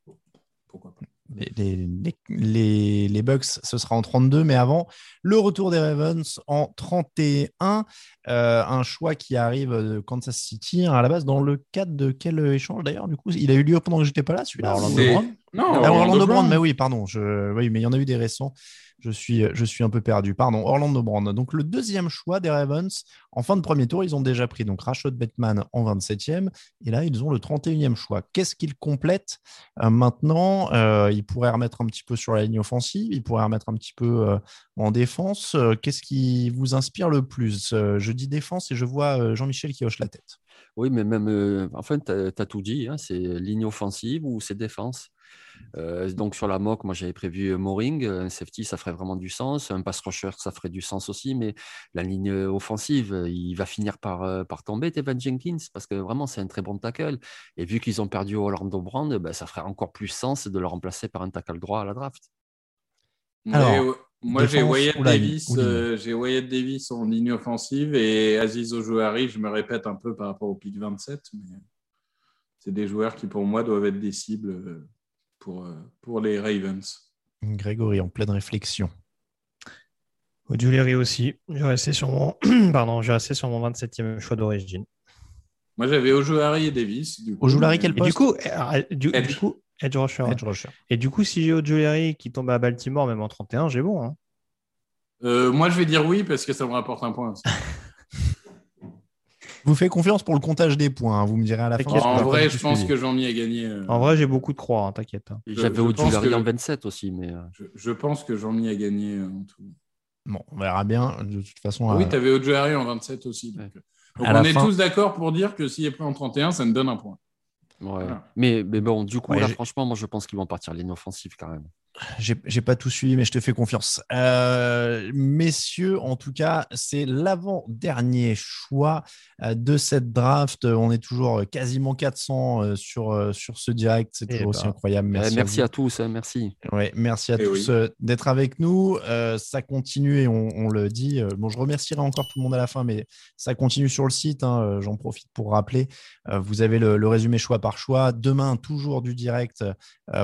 Pourquoi pas les, les, les, Bucks, ce sera en 32, mais avant, le retour des Ravens en 31. Euh, un choix qui arrive de Kansas City, hein, à la base, dans le cadre de quel échange d'ailleurs Du coup, il a eu lieu pendant que j'étais pas là, celui-là Orlando Brown? Non, ah, Orlando, Brown, mais oui, pardon. Je... Oui, mais il y en a eu des récents. Je suis, je suis un peu perdu. Pardon, Orlando Brown. Donc, le deuxième choix des Ravens, en fin de premier tour, ils ont déjà pris donc Rashad Bateman en 27e. Et là, ils ont le 31e choix. Qu'est-ce qu'ils complètent? Euh, maintenant euh, Ils pourraient remettre un petit peu sur la ligne offensive. Ils pourraient remettre un petit peu euh, en défense. Qu'est-ce qui vous inspire le plus? Je dis défense et je vois Jean-Michel qui hoche la tête. Oui, mais même, enfin, tu as, tout dit. Hein. c'est ligne offensive ou c'est défense? Euh, donc sur la mock, moi j'avais prévu euh, Moring, un safety, ça ferait vraiment du sens, un pass rusher, ça ferait du sens aussi, mais la ligne offensive, il va finir par, euh, par tomber, Tevan Jenkins, parce que vraiment c'est un très bon tackle. Et vu qu'ils ont perdu Orlando Brand, ben, ça ferait encore plus sens de le remplacer par un tackle droit à la draft. Alors, moi j'ai Wyatt, Davis, j'ai Wyatt Davis en ligne offensive et Aziz Ojoari, je me répète un peu par rapport au pick 27, mais c'est des joueurs qui, pour moi, doivent être des cibles pour, pour les Ravens. Grégory, en pleine réflexion. Ojulari aussi. Je vais rester sur mon, Pardon, je rester sur mon 27e choix d'origine. Moi, j'avais Ojulari et Davis. Ojulari, quel poste du coup, du, edge. coup, edge rusher. Edge rusher. Et du coup, si j'ai Ojulari qui tombe à Baltimore, même en 31, j'ai bon. Hein. Euh, moi, je vais dire oui parce que ça me rapporte un point. vous faites confiance pour le comptage des points, hein, vous me direz à la fin. En vrai, je pense que Jean-Mi a gagné. Euh, en vrai, j'ai beaucoup de croix, hein, t'inquiète. J'avais Ojulari en 27 aussi. mais. Euh. Je, pense que Jean-Mi a gagné en tout. Bon, on verra bien. De toute façon. Oui, tu avais Ojulari en 27 aussi. Donc, on est tous d'accord pour dire que s'il est pris en 31, ça nous donne un point. Ouais. Mais, mais, bon, du coup, là, franchement, moi, je pense qu'ils vont partir ligne offensive quand même. J'ai pas tout suivi, mais je te fais confiance. Euh, messieurs, en tout cas, c'est l'avant-dernier choix euh, de cette draft. On est toujours quasiment 400 euh, sur, sur ce direct. C'est toujours aussi bah. incroyable. Merci, merci à, tous. Hein, merci. Ouais, merci à eh tous d'être avec nous. ça continue et on, le dit. Bon, je remercierai encore tout le monde à la fin, mais ça continue sur le site. Hein, j'en profite pour rappeler. vous avez le, le, résumé choix par choix. Demain, toujours du direct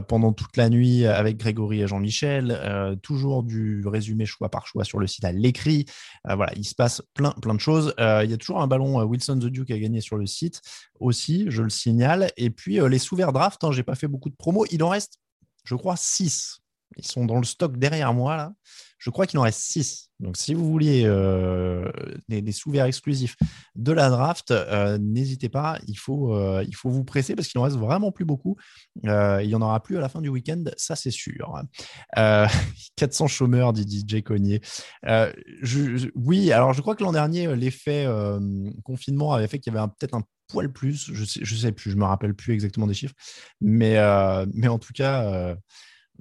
pendant toute la nuit avec Grégory et Jean-Michel, euh, toujours du résumé choix par choix sur le site à l'écrit. Euh, voilà, il se passe plein, plein de choses. Euh, il y a toujours un ballon Wilson The Duke à gagner sur le site aussi, je le signale. Et puis les sous-verts draft, hein, j'ai pas fait beaucoup de promos. Il en reste, je crois, 6. Ils sont dans le stock derrière moi là. Je crois qu'il en reste 6. Donc, si vous vouliez euh, des, sous-verts exclusifs de la draft, euh, n'hésitez pas. Il faut, euh, il faut vous presser parce qu'il en reste vraiment plus beaucoup. il n'y en aura plus à la fin du week-end, ça c'est sûr. 400 chômeurs, dit DJ Cognier. oui, alors je crois que l'an dernier, l'effet confinement avait fait qu'il y avait peut-être un poil plus. Je sais, je sais plus, je me rappelle plus exactement des chiffres. Mais, mais en tout cas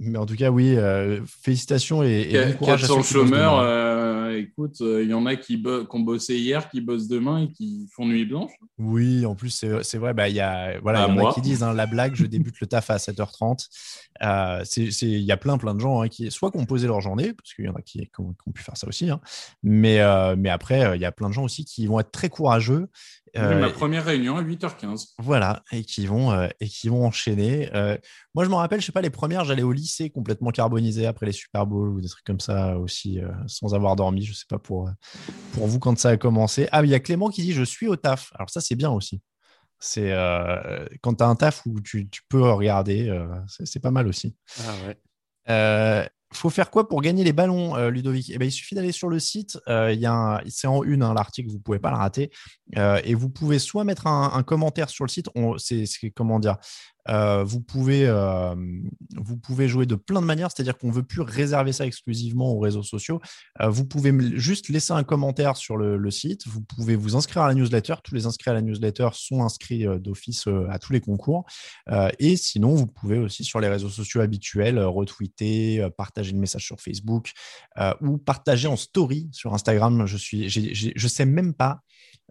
mais en tout cas, oui, euh, félicitations et, et bon courage 400 chômeurs, euh, écoute, il euh, y en a qui, ont bossé hier, qui bossent demain et qui font nuit blanche. Oui, en plus, c'est vrai, bah, il y, a, voilà, y en a qui disent hein, la blague, je débute le taf à 7h30. Il y a plein, plein de gens hein, qui, soit qui ont posé leur journée, parce qu'il y en a qui, ont, pu faire ça aussi, hein, mais, mais après, il y a plein de gens aussi qui vont être très courageux ma première réunion à 8h15. Voilà, et qui vont, et qui vont enchaîner. moi, je me rappelle, je sais pas, les premières, j'allais au lycée complètement carbonisé après les Super Bowls ou des trucs comme ça aussi, sans avoir dormi. Je sais pas pour, pour vous quand ça a commencé. Ah, il y a Clément qui dit Je suis au taf. Alors, ça, c'est bien aussi. C'est quand tu as un taf où tu, tu peux regarder, c'est pas mal aussi. Ah ouais faut faire quoi pour gagner les ballons, euh, Ludovic? Eh ben, Il suffit d'aller sur le site. Euh, c'est en une, hein, l'article, vous ne pouvez pas le rater. Euh, et vous pouvez soit mettre un, un commentaire sur le site. C'est comment dire euh, vous, pouvez, euh, vous pouvez jouer de plein de manières, c'est-à-dire qu'on ne veut plus réserver ça exclusivement aux réseaux sociaux. Euh, vous pouvez juste laisser un commentaire sur le, site, vous pouvez vous inscrire à la newsletter. Tous les inscrits à la newsletter sont inscrits d'office à tous les concours. et sinon, vous pouvez aussi sur les réseaux sociaux habituels retweeter, partager le message sur Facebook ou partager en story sur Instagram. Je ne sais même pas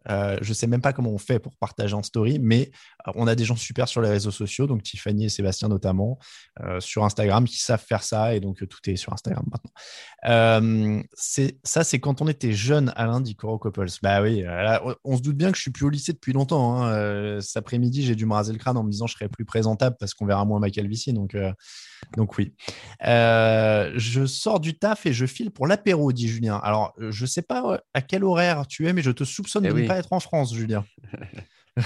euh, je ne sais même pas comment on fait pour partager en story, mais euh, on a des gens super sur les réseaux sociaux, donc Tiffany et Sébastien notamment, euh, sur Instagram, qui savent faire ça, et donc tout est sur Instagram maintenant. ça, c'est quand on était jeune, Alain dit Coro Couples. Bah oui, on se doute bien que je suis plus au lycée depuis longtemps. Hein. cet après-midi, j'ai dû me raser le crâne en me disant que je serais plus présentable parce qu'on verra moins ma calvitie, donc donc oui. Je sors du taf et je file pour l'apéro, dit Julien. Alors, je ne sais pas à quel horaire tu es, mais je te soupçonne eh de pas être en France, Julien.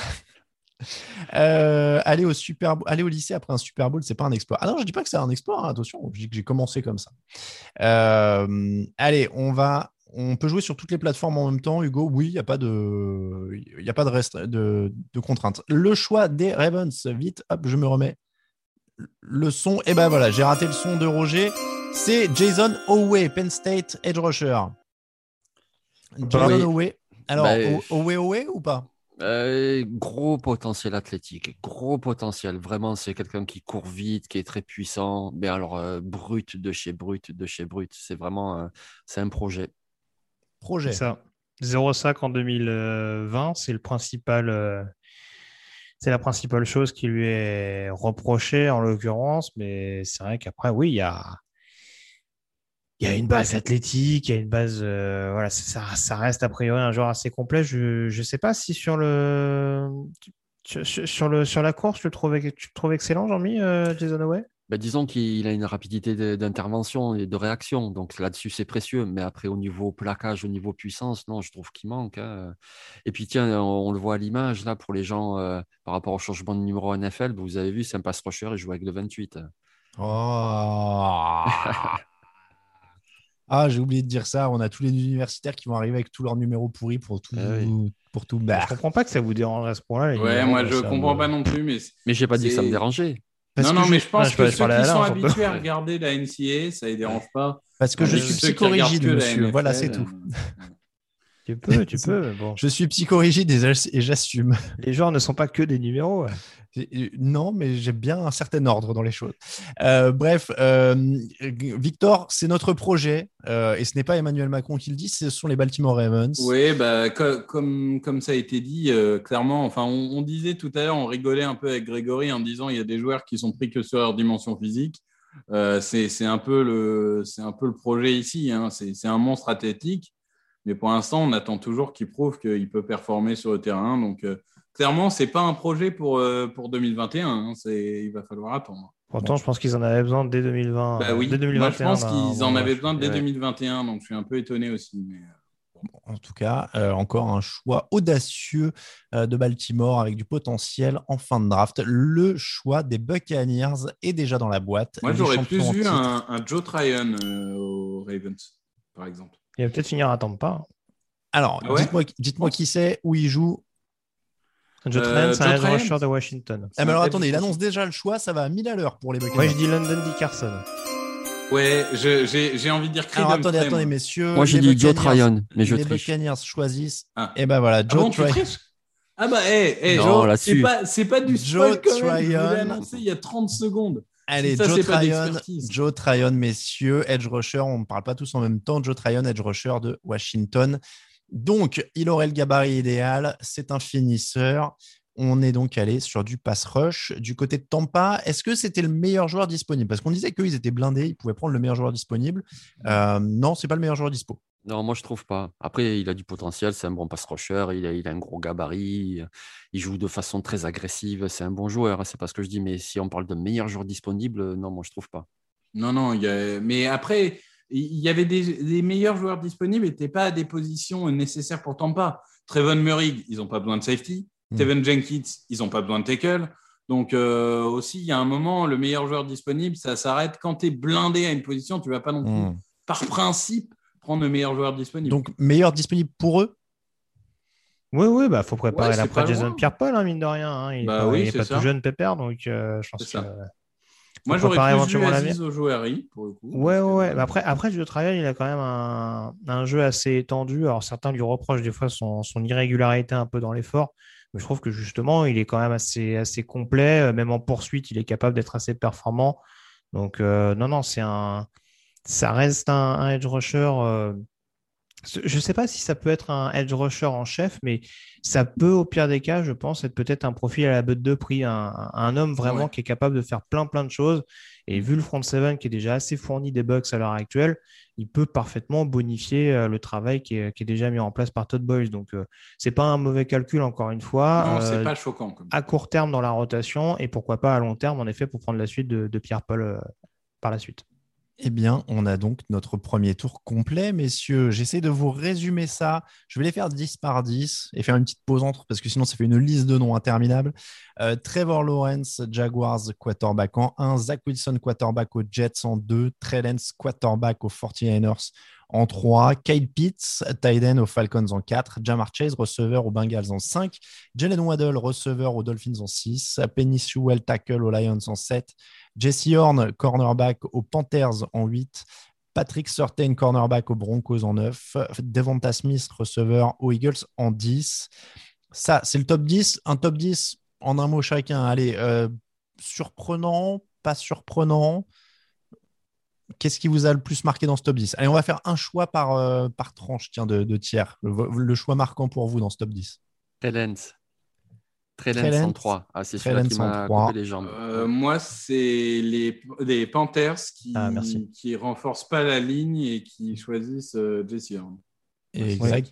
euh, aller, au super, aller au lycée après un Super Bowl, c'est pas un exploit. Ah non, je dis pas que c'est un exploit, hein, attention, je dis que j'ai commencé comme ça. Euh, allez, on va. On peut jouer sur toutes les plateformes en même temps, Hugo? Oui, il n'y a pas de, il a pas de, reste, de, de contraintes. Le choix des Ravens, vite, hop, je me remets le son. Et ben voilà, j'ai raté le son de Roger. C'est Jason Owe, Penn State Edge Rusher. Jason Owe. Alors, bah, Owe Owe ou pas? Euh, gros potentiel athlétique, gros potentiel. Vraiment, c'est quelqu'un qui court vite, qui est très puissant. Mais alors, euh, brut de chez brut, de chez brut. C'est vraiment euh, c'est un projet. Projet. ça. 0,5 en 2020, c'est le principal c'est la principale chose qui lui est reprochée en l'occurrence, mais c'est vrai qu'après, oui, il y a, il y a une base athlétique, il y a une base, euh, voilà, ça, ça, reste a priori un joueur assez complet. Je ne sais pas si sur le, Sur, le, sur la course, tu le trouves, tu le trouves excellent, Jean-Mi, euh, Jason Away? Ben, disons qu'il a une rapidité d'intervention et de réaction, donc là-dessus c'est précieux. Mais après, au niveau plaquage, au niveau puissance, non, je trouve qu'il manque. hein. Et puis tiens, on, on le voit à l'image là pour les gens euh, par rapport au changement de numéro NFL. Vous avez vu, c'est un pass rusher, il joue avec le 28. Oh Ah, j'ai oublié de dire ça. On a tous les universitaires qui vont arriver avec tous leurs numéros pourris pour tout, Ah pour tout Je battre. comprends pas que ça vous dérange à ce point-là. Ouais, numéros, moi je comprends me- pas non plus, mais Mais j'ai pas dit que ça me dérangeait. Parce non, non, je- mais je pense Ah, je que ceux qui sont surtout. habitués à regarder la NCA, ça les dérange pas. Parce que je Mais suis psychorigide, monsieur. Voilà, c'est tout. euh, Tu peux, tu peux. Bon. Je suis psychorigide et j'ass- et j'assume. Les joueurs ne sont pas que des numéros. Et- Non, mais j'ai bien un certain ordre dans les choses. Euh, bref, euh, Victor, c'est notre projet euh, et ce n'est pas Emmanuel Macron qui le dit, ce sont les Baltimore Ravens. Oui, bah, co- comme, comme ça a été dit, euh, clairement, enfin, on, disait tout à l'heure, on rigolait un peu avec Grégory en disant il y a des joueurs qui sont pris que sur leur dimension physique. Euh, c'est un, peu le- un peu le projet ici. hein. C'est un monstre athlétique. Mais pour l'instant, on attend toujours qu'il prouve qu'il peut performer sur le terrain. Donc, euh, clairement, ce n'est pas un projet pour, euh, pour 2021. hein. C'est- Il va falloir attendre. Pourtant, je pense qu'ils en avaient besoin dès 2020. Bah oui, dès 2021. moi, je pense qu'ils en avaient besoin dès Ouais. 2021. Donc, je suis un peu étonné aussi. Mais... euh, En tout cas, euh, encore un choix audacieux euh, de Baltimore avec du potentiel en fin de draft. Le choix des Buccaneers est déjà dans la boîte. Moi, j'aurais plus titre. un, un Joe Tryon euh, aux Ravens, par exemple. Il va peut-être finir à Tampa. Alors, Ah ouais? dites-moi dites-moi qui c'est, où il joue. Joe Euh, Trent, c'est un Joe edge Tryon. rusher de Washington. Ah, mais alors attendez, il annonce déjà le choix, ça va à 1000 à l'heure pour les Buccaneers. Moi, je dis London Dickerson. Ouais, je- j'ai j'ai envie de dire Alors Creed attendez, attendez, messieurs. Moi, j'ai dit Joe Tryon, mais je les triche. Buccaneers choisissent. Ah. Et ben voilà, Ah Joe Tryon. Ah bah, hé, Joe, là-dessus. c'est pas, c'est pas du Joe spoil quand même. Je vous l'ai Tryon. annoncé il y a 30 secondes. Allez, Ça, Joe c'est pas Tryon. Joe Tryon, messieurs, edge rusher, on ne parle pas tous en même temps. Joe Tryon, edge rusher de Washington. Donc, il aurait le gabarit idéal, c'est un finisseur. On est donc allé sur du pass rush. Du côté de Tampa, est-ce que c'était le meilleur joueur disponible? Parce qu'on disait qu'ils étaient blindés, ils pouvaient prendre le meilleur joueur disponible. Euh, non, c'est pas le meilleur joueur dispo. Non, moi je trouve pas. Après, il a du potentiel, c'est un bon pass rusher, il a, il a un gros gabarit, il joue de façon très agressive, c'est un bon joueur, hein, c'est pas ce que je dis, mais si on parle de meilleur joueur disponible, non, moi je trouve pas. Non, non, il y a- mais après, il y avait des, des meilleurs joueurs disponibles, n'étaient pas à des positions nécessaires pour Tampa. Trevon Murray, ils n'ont pas besoin de safety. Steven Jenkins, ils n'ont pas besoin de tackle. Donc euh, aussi, il y a un moment, le meilleur joueur disponible, ça s'arrête quand tu es blindé à une position, tu vas pas non plus, Hmm. par principe, prendre le meilleur joueur disponible. Donc, meilleur disponible pour eux? Oui, oui, bah faut préparer Ouais, l'après pas Jason. Pierre-Paul, hein, mine de rien. hein. Il est Bah pas, oui, il est c'est pas ça. tout jeune pépère, donc euh, je pense C'est que. Moi, j'aurais plus vu éventuellement l'avenir. Aziz Ojouari, pour le coup. Ouais, ouais. Bah après, après, Joe Tryon, il a quand même un, un jeu assez étendu. Alors, certains lui reprochent des fois son, son irrégularité un peu dans l'effort. Mais je trouve que justement, il est quand même assez, assez complet. Euh, Même en poursuite, il est capable d'être assez performant. Donc, euh, non, non, c'est un. Ça reste un, un edge rusher. euh, je ne sais pas si ça peut être un edge rusher en chef, mais ça peut, au pire des cas, je pense, être peut-être un profil à la botte de prix, un, homme vraiment Ouais. qui est capable de faire plein, plein de choses. Et vu le front seven qui est déjà assez fourni des Bucks à l'heure actuelle, il peut parfaitement bonifier euh, le travail qui est, qui est déjà mis en place par Todd Boyles. Donc, euh, c'est pas un mauvais calcul, encore une fois. Non, Euh, pas choquant. Comme... à court terme dans la rotation et pourquoi pas à long terme, en effet, pour prendre la suite de, de Pierre-Paul euh, par la suite. Eh bien, on a donc notre premier tour complet, messieurs. J'essaie de vous résumer ça. Je vais les faire 10 par 10 et faire une petite pause entre, parce que sinon, ça fait une liste de noms interminable. Euh, Trevor Lawrence, Jaguars, quarterback en 1. Zach Wilson, quarterback aux Jets en 2. Trey Lance, quarterback aux 49ers en 3. Kyle Pitts, end aux Falcons en 4. Jamar Chase, receveur aux Bengals en 5. Jalen Waddle, receveur aux Dolphins en 6. Penny Sewell, tackle aux Lions en 7. Jesse Horn, cornerback aux Panthers en 8. Patrick Surtain, cornerback aux Broncos en 9. Devonta Smith, receveur aux Eagles en 10. Ça, c'est le top 10. Un top 10 en un mot chacun. Allez, euh, surprenant, pas surprenant. Qu'est-ce qui vous a le plus marqué dans ce top 10 Allez, on va faire un choix par, euh, par tranche tiens, de, de tiers. Le, le choix marquant pour vous dans ce top 10. Trellens. Trellens Trellens. 103. Ah, c'est celui-là qui Trellens m'a 103. coupé les jambes. Euh, moi, c'est les, les Panthers qui Ah, merci. qui renforcent pas la ligne et qui choisissent euh, Jesse Horn. Et Greg,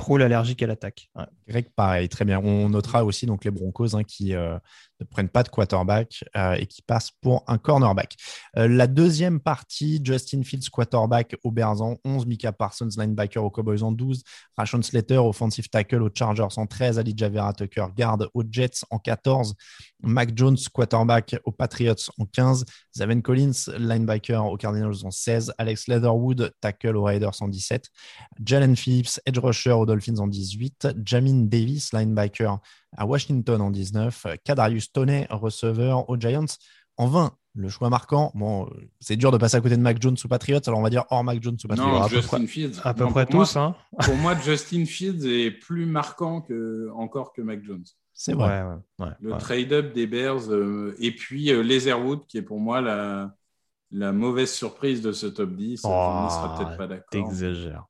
Rule allergique à l'attaque. Ouais. Greg, pareil, très bien. On notera aussi donc les Broncos hein, qui euh, ne prennent pas de quarterback euh, et qui passent pour un cornerback. Euh, la deuxième partie, Justin Fields, quarterback aux Bears en 11, Mika Parsons, linebacker aux Cowboys en 12, Rashon Slater, offensive tackle aux Chargers en 13, Ali Javera Tucker, garde aux Jets en 14, Mac Jones, quarterback aux Patriots en 15, Zaven Collins, linebacker aux Cardinals en 16, Alex Leatherwood, tackle aux Raiders en 17, Jalen Phillips, edge rusher aux Dolphins en 18, Jamin Davis, linebacker à Washington en 19, Kadarius Toney, receveur aux Giants en 20. Le choix marquant, bon, euh, c'est dur de passer à côté de Mac Jones ou Patriots, alors on va dire hors Mac Jones ou Patriots. Non, à peu Justin près. Fields. À peu Non, près moi- tous. Hein. Pour moi, Justin Fields est plus marquant que, encore que Mac Jones. C'est vrai. Ouais, ouais, ouais, Le ouais. trade-up des Bears euh, et puis euh, Leatherwood, qui est pour moi la, la mauvaise surprise de ce top 10. Oh, On ne sera peut-être pas d'accord. T'exagères.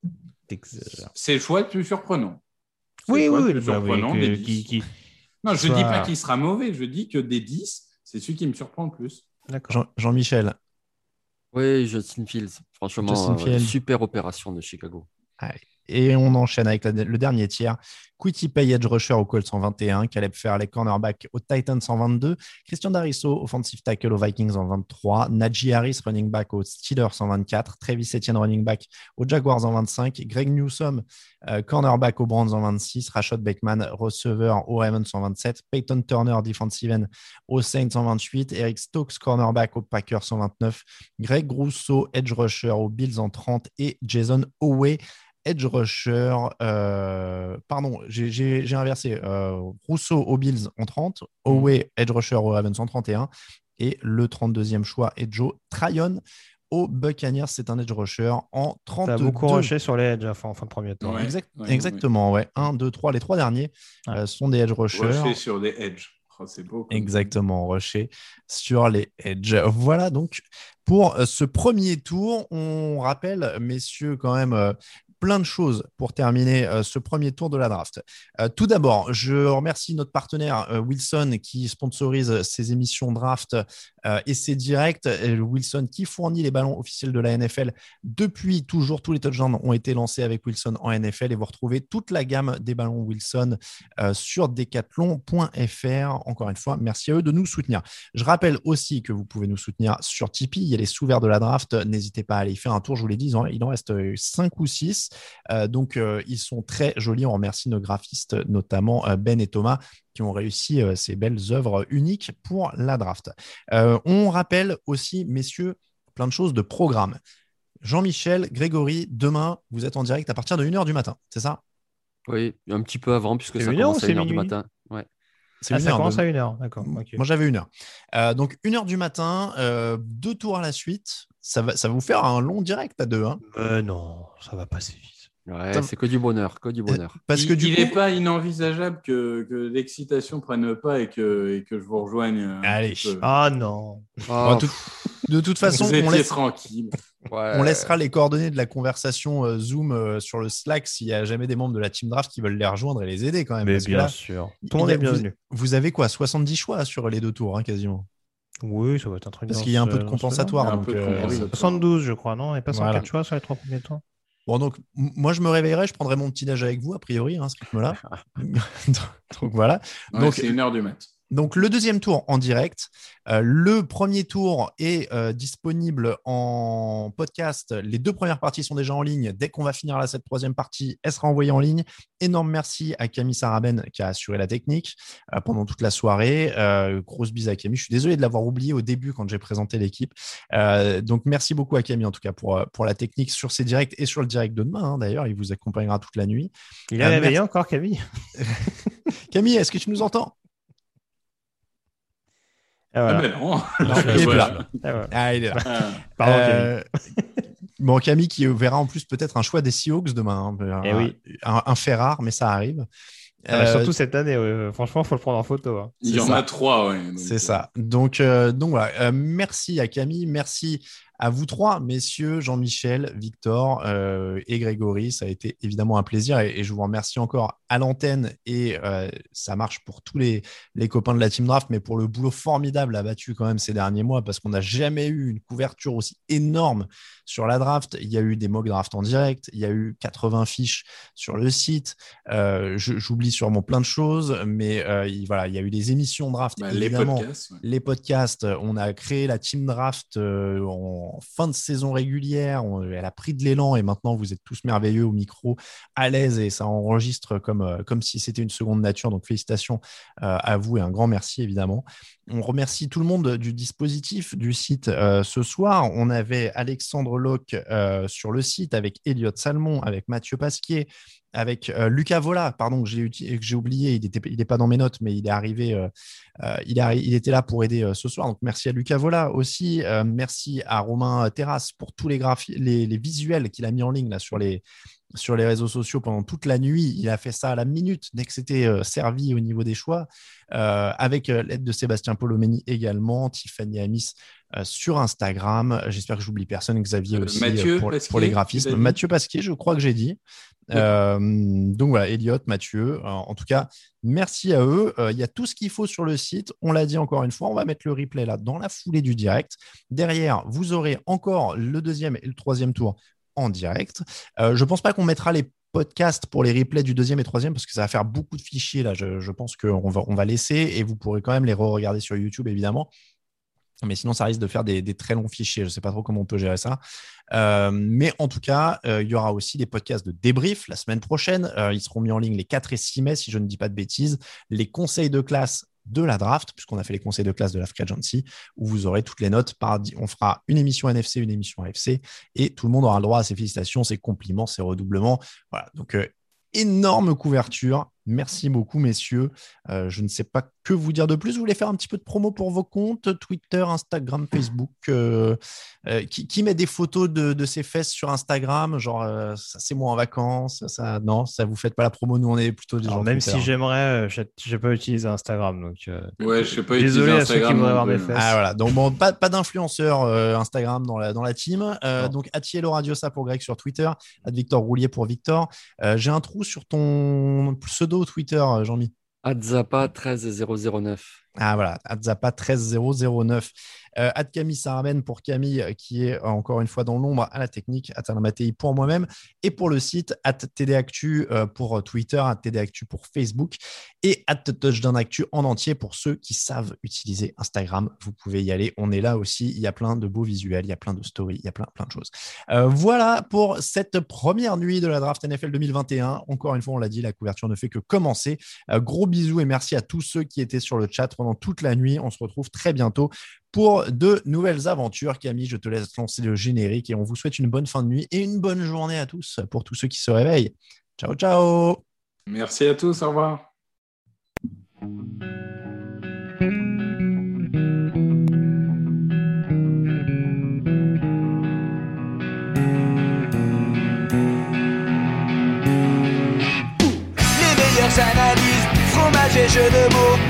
T'exagères. C'est le choix le plus surprenant. Oui, oui, bah oui, surprenant que- des 10. qui- qui- Non, je ne soit- dis pas qu'il sera mauvais, je dis que des 10, c'est celui qui me surprend le plus. D'accord. Jean- Jean-Michel, Oui, Justin Fields. Franchement, Justin euh, Fields. super opération de Chicago. Et on enchaîne avec le dernier tiers. Quitty Pay, edge rusher aux Colts en 21, Caleb Fairley, cornerback aux Titans en 22, Christian Darisso, offensive tackle aux Vikings en 23, Najee Harris, running back aux Steelers en 24, Travis Etienne, running back aux Jaguars en 25, Greg Newsom, euh, cornerback aux Browns en 26, Rashad Beckman, receveur aux Ravens en 27, Peyton Turner, defensive end aux Saints en 28, Eric Stokes, cornerback aux Packers en 29, Greg Rousseau, edge rusher aux Bills en 30 et Jason Howe, edge rusher, euh, pardon, j'ai- inversé, euh, Rousseau aux Bills en 30, Howe, edge rusher aux Ravens en 31 et le 32e choix est Joe Tryon aux Buccaneers, c'est un edge rusher en 32. T'as beaucoup rushé sur les edges enfin, en fin de premier temps. Ouais. Exact- ouais, exactement, ouais. 1, 2, 3, les trois derniers Ouais. euh, sont des edge rushers. Rusher sur des edges. Oh, c'est beau. Exactement, rusher sur les edges. Voilà donc pour ce premier tour. On rappelle, messieurs, quand même. Plein de choses pour terminer euh, ce premier tour de la draft. Euh, tout d'abord, je remercie notre partenaire euh, Wilson qui sponsorise ces émissions draft et ses directs. Wilson qui fournit les ballons officiels de la NFL depuis toujours. Tous les touchdowns ont été lancés avec Wilson en NFL et vous retrouvez toute la gamme des ballons Wilson sur decathlon.fr. Encore une fois, merci à eux de nous soutenir. Je rappelle aussi que vous pouvez nous soutenir sur Tipeee. Il y a les sous-verts de la draft. N'hésitez pas à aller y faire un tour. Je vous l'ai dit, en- il en reste 5 ou 6. Donc, euh, ils sont très jolis. On remercie nos graphistes, notamment euh, Ben et Thomas, qui ont réussi euh, ces belles œuvres uniques pour la draft. Euh, on rappelle aussi, messieurs, plein de choses de programme. Jean-Michel, Grégory, demain, vous êtes en direct à partir de 1h du matin, c'est ça? Oui, un petit peu avant, puisque C'est ça une heure commence ou à c'est 1h du matin. Ah, une ça heure commence de- à une heure, d'accord. Moi, j'avais une heure. Euh, donc, une heure du matin, euh, deux tours à la suite. Ça va, ça va vous faire un long direct à deux. hein. Euh, non, ça va passer vite. Ouais, Ça- c'est que du bonheur, que du bonheur. Parce il que du il coup, n'est pas inenvisageable que, que l'excitation prenne pas et que, et que je vous rejoigne. Allez. Ah non. Bon, tout- de toute façon, vous on, laisse- tranquille. Ouais. on laissera les coordonnées de la conversation euh, Zoom euh, sur le Slack s'il y a jamais des membres de la team draft qui veulent les rejoindre et les aider quand même. Mais bien là, sûr. il Tout le monde y a- est bienvenu. vous avez quoi 70 choix sur les deux tours, hein, quasiment? Oui, ça va être un truc. Parce qu'il y a un peu de compensatoire. Donc, peu de euh, compensatoire. 72, je crois, non? Et pas 104 Voilà. choix sur les trois premiers temps Bon, donc, moi, je me réveillerai, je prendrai mon petit déj avec vous, a priori, hein, ce rythme-là. donc, voilà. Ouais, Donc- c'est une heure du mat. Donc, le deuxième tour en direct. Euh, le premier tour est euh, disponible en podcast. Les deux premières parties sont déjà en ligne. Dès qu'on va finir là, cette troisième partie, elle sera envoyée en ligne. Énorme merci à Camille Saraben qui a assuré la technique euh, pendant toute la soirée. Grosse bise à Camille. Je suis désolé de l'avoir oublié au début quand j'ai présenté l'équipe. Donc, merci beaucoup à Camille en tout cas pour, pour la technique sur ces directs et sur le direct de demain. hein. D'ailleurs, il vous accompagnera toute la nuit. Il est Euh, réveillé encore, Camille Camille, est-ce que tu nous entends? Voilà. Ah, ben non. Non, il est Voilà. là. Ah. Ah, il est là. Ah. Pardon. Euh, bon, Camille qui verra en plus peut-être un choix des Seahawks demain. hein. Un, Eh oui. un, un fait rare, mais ça arrive. Ah, bah, Euh, surtout cette année, ouais. franchement, il faut le prendre en photo. hein. Il y C'est en ça. a trois, ouais. C'est euh, ça. Donc, euh, donc voilà. Euh, merci à Camille, merci à vous trois, messieurs, Jean-Michel, Victor euh, et Grégory. Ça a été évidemment un plaisir et, je vous remercie encore à l'antenne et euh, ça marche pour tous les, les, copains de la Team Draft, mais pour le boulot formidable abattu quand même ces derniers mois parce qu'on n'a jamais eu une couverture aussi énorme sur la draft. Il y a eu des mock drafts en direct, il y a eu 80 fiches sur le site. Euh, j'oublie sûrement plein de choses, mais il, voilà, il y a eu des émissions draft, bah, évidemment. Les podcasts, les podcasts, on a créé la Team Draft en fin de saison régulière. elle a pris de l'élan et maintenant vous êtes tous merveilleux au micro, à l'aise et ça enregistre comme, euh, comme si c'était une seconde nature. Donc félicitations euh, à vous et un grand merci évidemment. On remercie tout le monde du dispositif du site euh, ce soir. On avait Alexandre Locke sur le site avec Elliot Salmon, avec Mathieu Pasquier, avec euh, Lucas Vola, pardon, que j'ai oublié, il n'était il est pas dans mes notes, mais il est arrivé, euh, euh, il, était là pour aider ce soir. Donc merci à Lucas Vola aussi, merci à Romain Terrasse pour tous les, les, les visuels qu'il a mis en ligne là, sur, les, sur les réseaux sociaux pendant toute la nuit. Il a fait ça à la minute dès que c'était servi au niveau des choix, avec l'aide de Sébastien Polomeni également, Tiffany Amis sur Instagram. J'espère que j'oublie personne, Xavier aussi pour, pour, les graphismes. Mathieu Pasquier, je crois que j'ai dit. Euh, donc voilà, Elliot, Mathieu. Euh, en tout cas, merci à eux. Euh, il y a tout ce qu'il faut sur le site. On l'a dit encore une fois, on va mettre le replay là dans la foulée du direct. Derrière, vous aurez encore le deuxième et le troisième tour en direct. je ne pense pas qu'on mettra les podcasts pour les replays du deuxième et troisième parce que ça va faire beaucoup de fichiers là. Je, pense qu'on va, on va laisser et vous pourrez quand même les re-regarder sur YouTube évidemment. Mais sinon, ça risque de faire des, très longs fichiers. Je sais pas trop comment on peut gérer ça. Euh, mais en tout cas, euh, il y aura aussi des podcasts de débrief la semaine prochaine. Euh, ils seront mis en ligne les 4 et 6 mai, si je ne dis pas de bêtises. Les conseils de classe de la draft, puisqu'on a fait les conseils de classe de la Free Agency, où vous aurez toutes les notes. Par, on fera une émission NFC, une émission AFC, et tout le monde aura le droit à ses félicitations, ses compliments, ses redoublements. Voilà. Donc, énorme couverture. Merci beaucoup, messieurs. je ne sais pas que vous dire de plus Vous voulez faire un petit peu de promo pour vos comptes Twitter, Instagram, Facebook euh, euh, qui, met des photos de, ses fesses sur Instagram Genre, euh, ça c'est moi en vacances ça, Non, ça vous faites pas la promo. Nous, on est plutôt des gens. Même si j'aimerais, je n'ai pas utilisé Instagram. Donc, ouais, je sais pas Désolé à ceux qui voudraient avoir mes fesses. Ah, voilà. Donc, bon, pas, pas d'influenceur Instagram dans la, dans la team. donc, Atiello Radio, ça pour Greg sur Twitter. À Victor Roulier pour Victor. J'ai un trou sur ton pseudo Twitter, Jean-Mi. Adzapa 13009. Ah voilà, Adzapa 13009. Euh, Ad Camille Saraben pour Camille, euh, qui est euh, encore une fois dans l'ombre à la technique, Matei pour moi-même, et pour le site, at TDActu pour Twitter, at TDActu pour Facebook, et at Touchdown Actu en entier pour ceux qui savent utiliser Instagram. Vous pouvez y aller, on est là aussi. Il y a plein de beaux visuels, il y a plein de stories, il y a plein, plein de choses. voilà pour cette première nuit de la draft NFL 2021. Encore une fois, on l'a dit, la couverture ne fait que commencer. gros bisous et merci à tous ceux qui étaient sur le chat pendant toute la nuit. On se retrouve très bientôt pour de nouvelles aventures. Camille, je te laisse lancer le générique et on vous souhaite une bonne fin de nuit et une bonne journée à tous pour tous ceux qui se réveillent. Ciao, ciao. Merci à tous. Au revoir. Analyses, fromage et jeux de mots,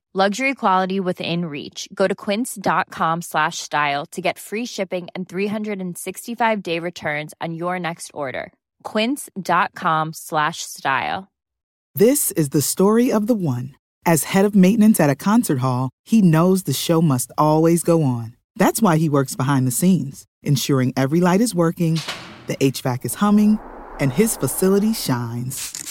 Luxury quality within reach. Go to quince.com slash style to get free shipping and 365 day returns on your next order. Quince.com slash style. This is the story of the one. As head of maintenance at a concert hall, he knows the show must always go on. That's why he works behind the scenes, ensuring every light is working the HVAC is humming, and his facility shines.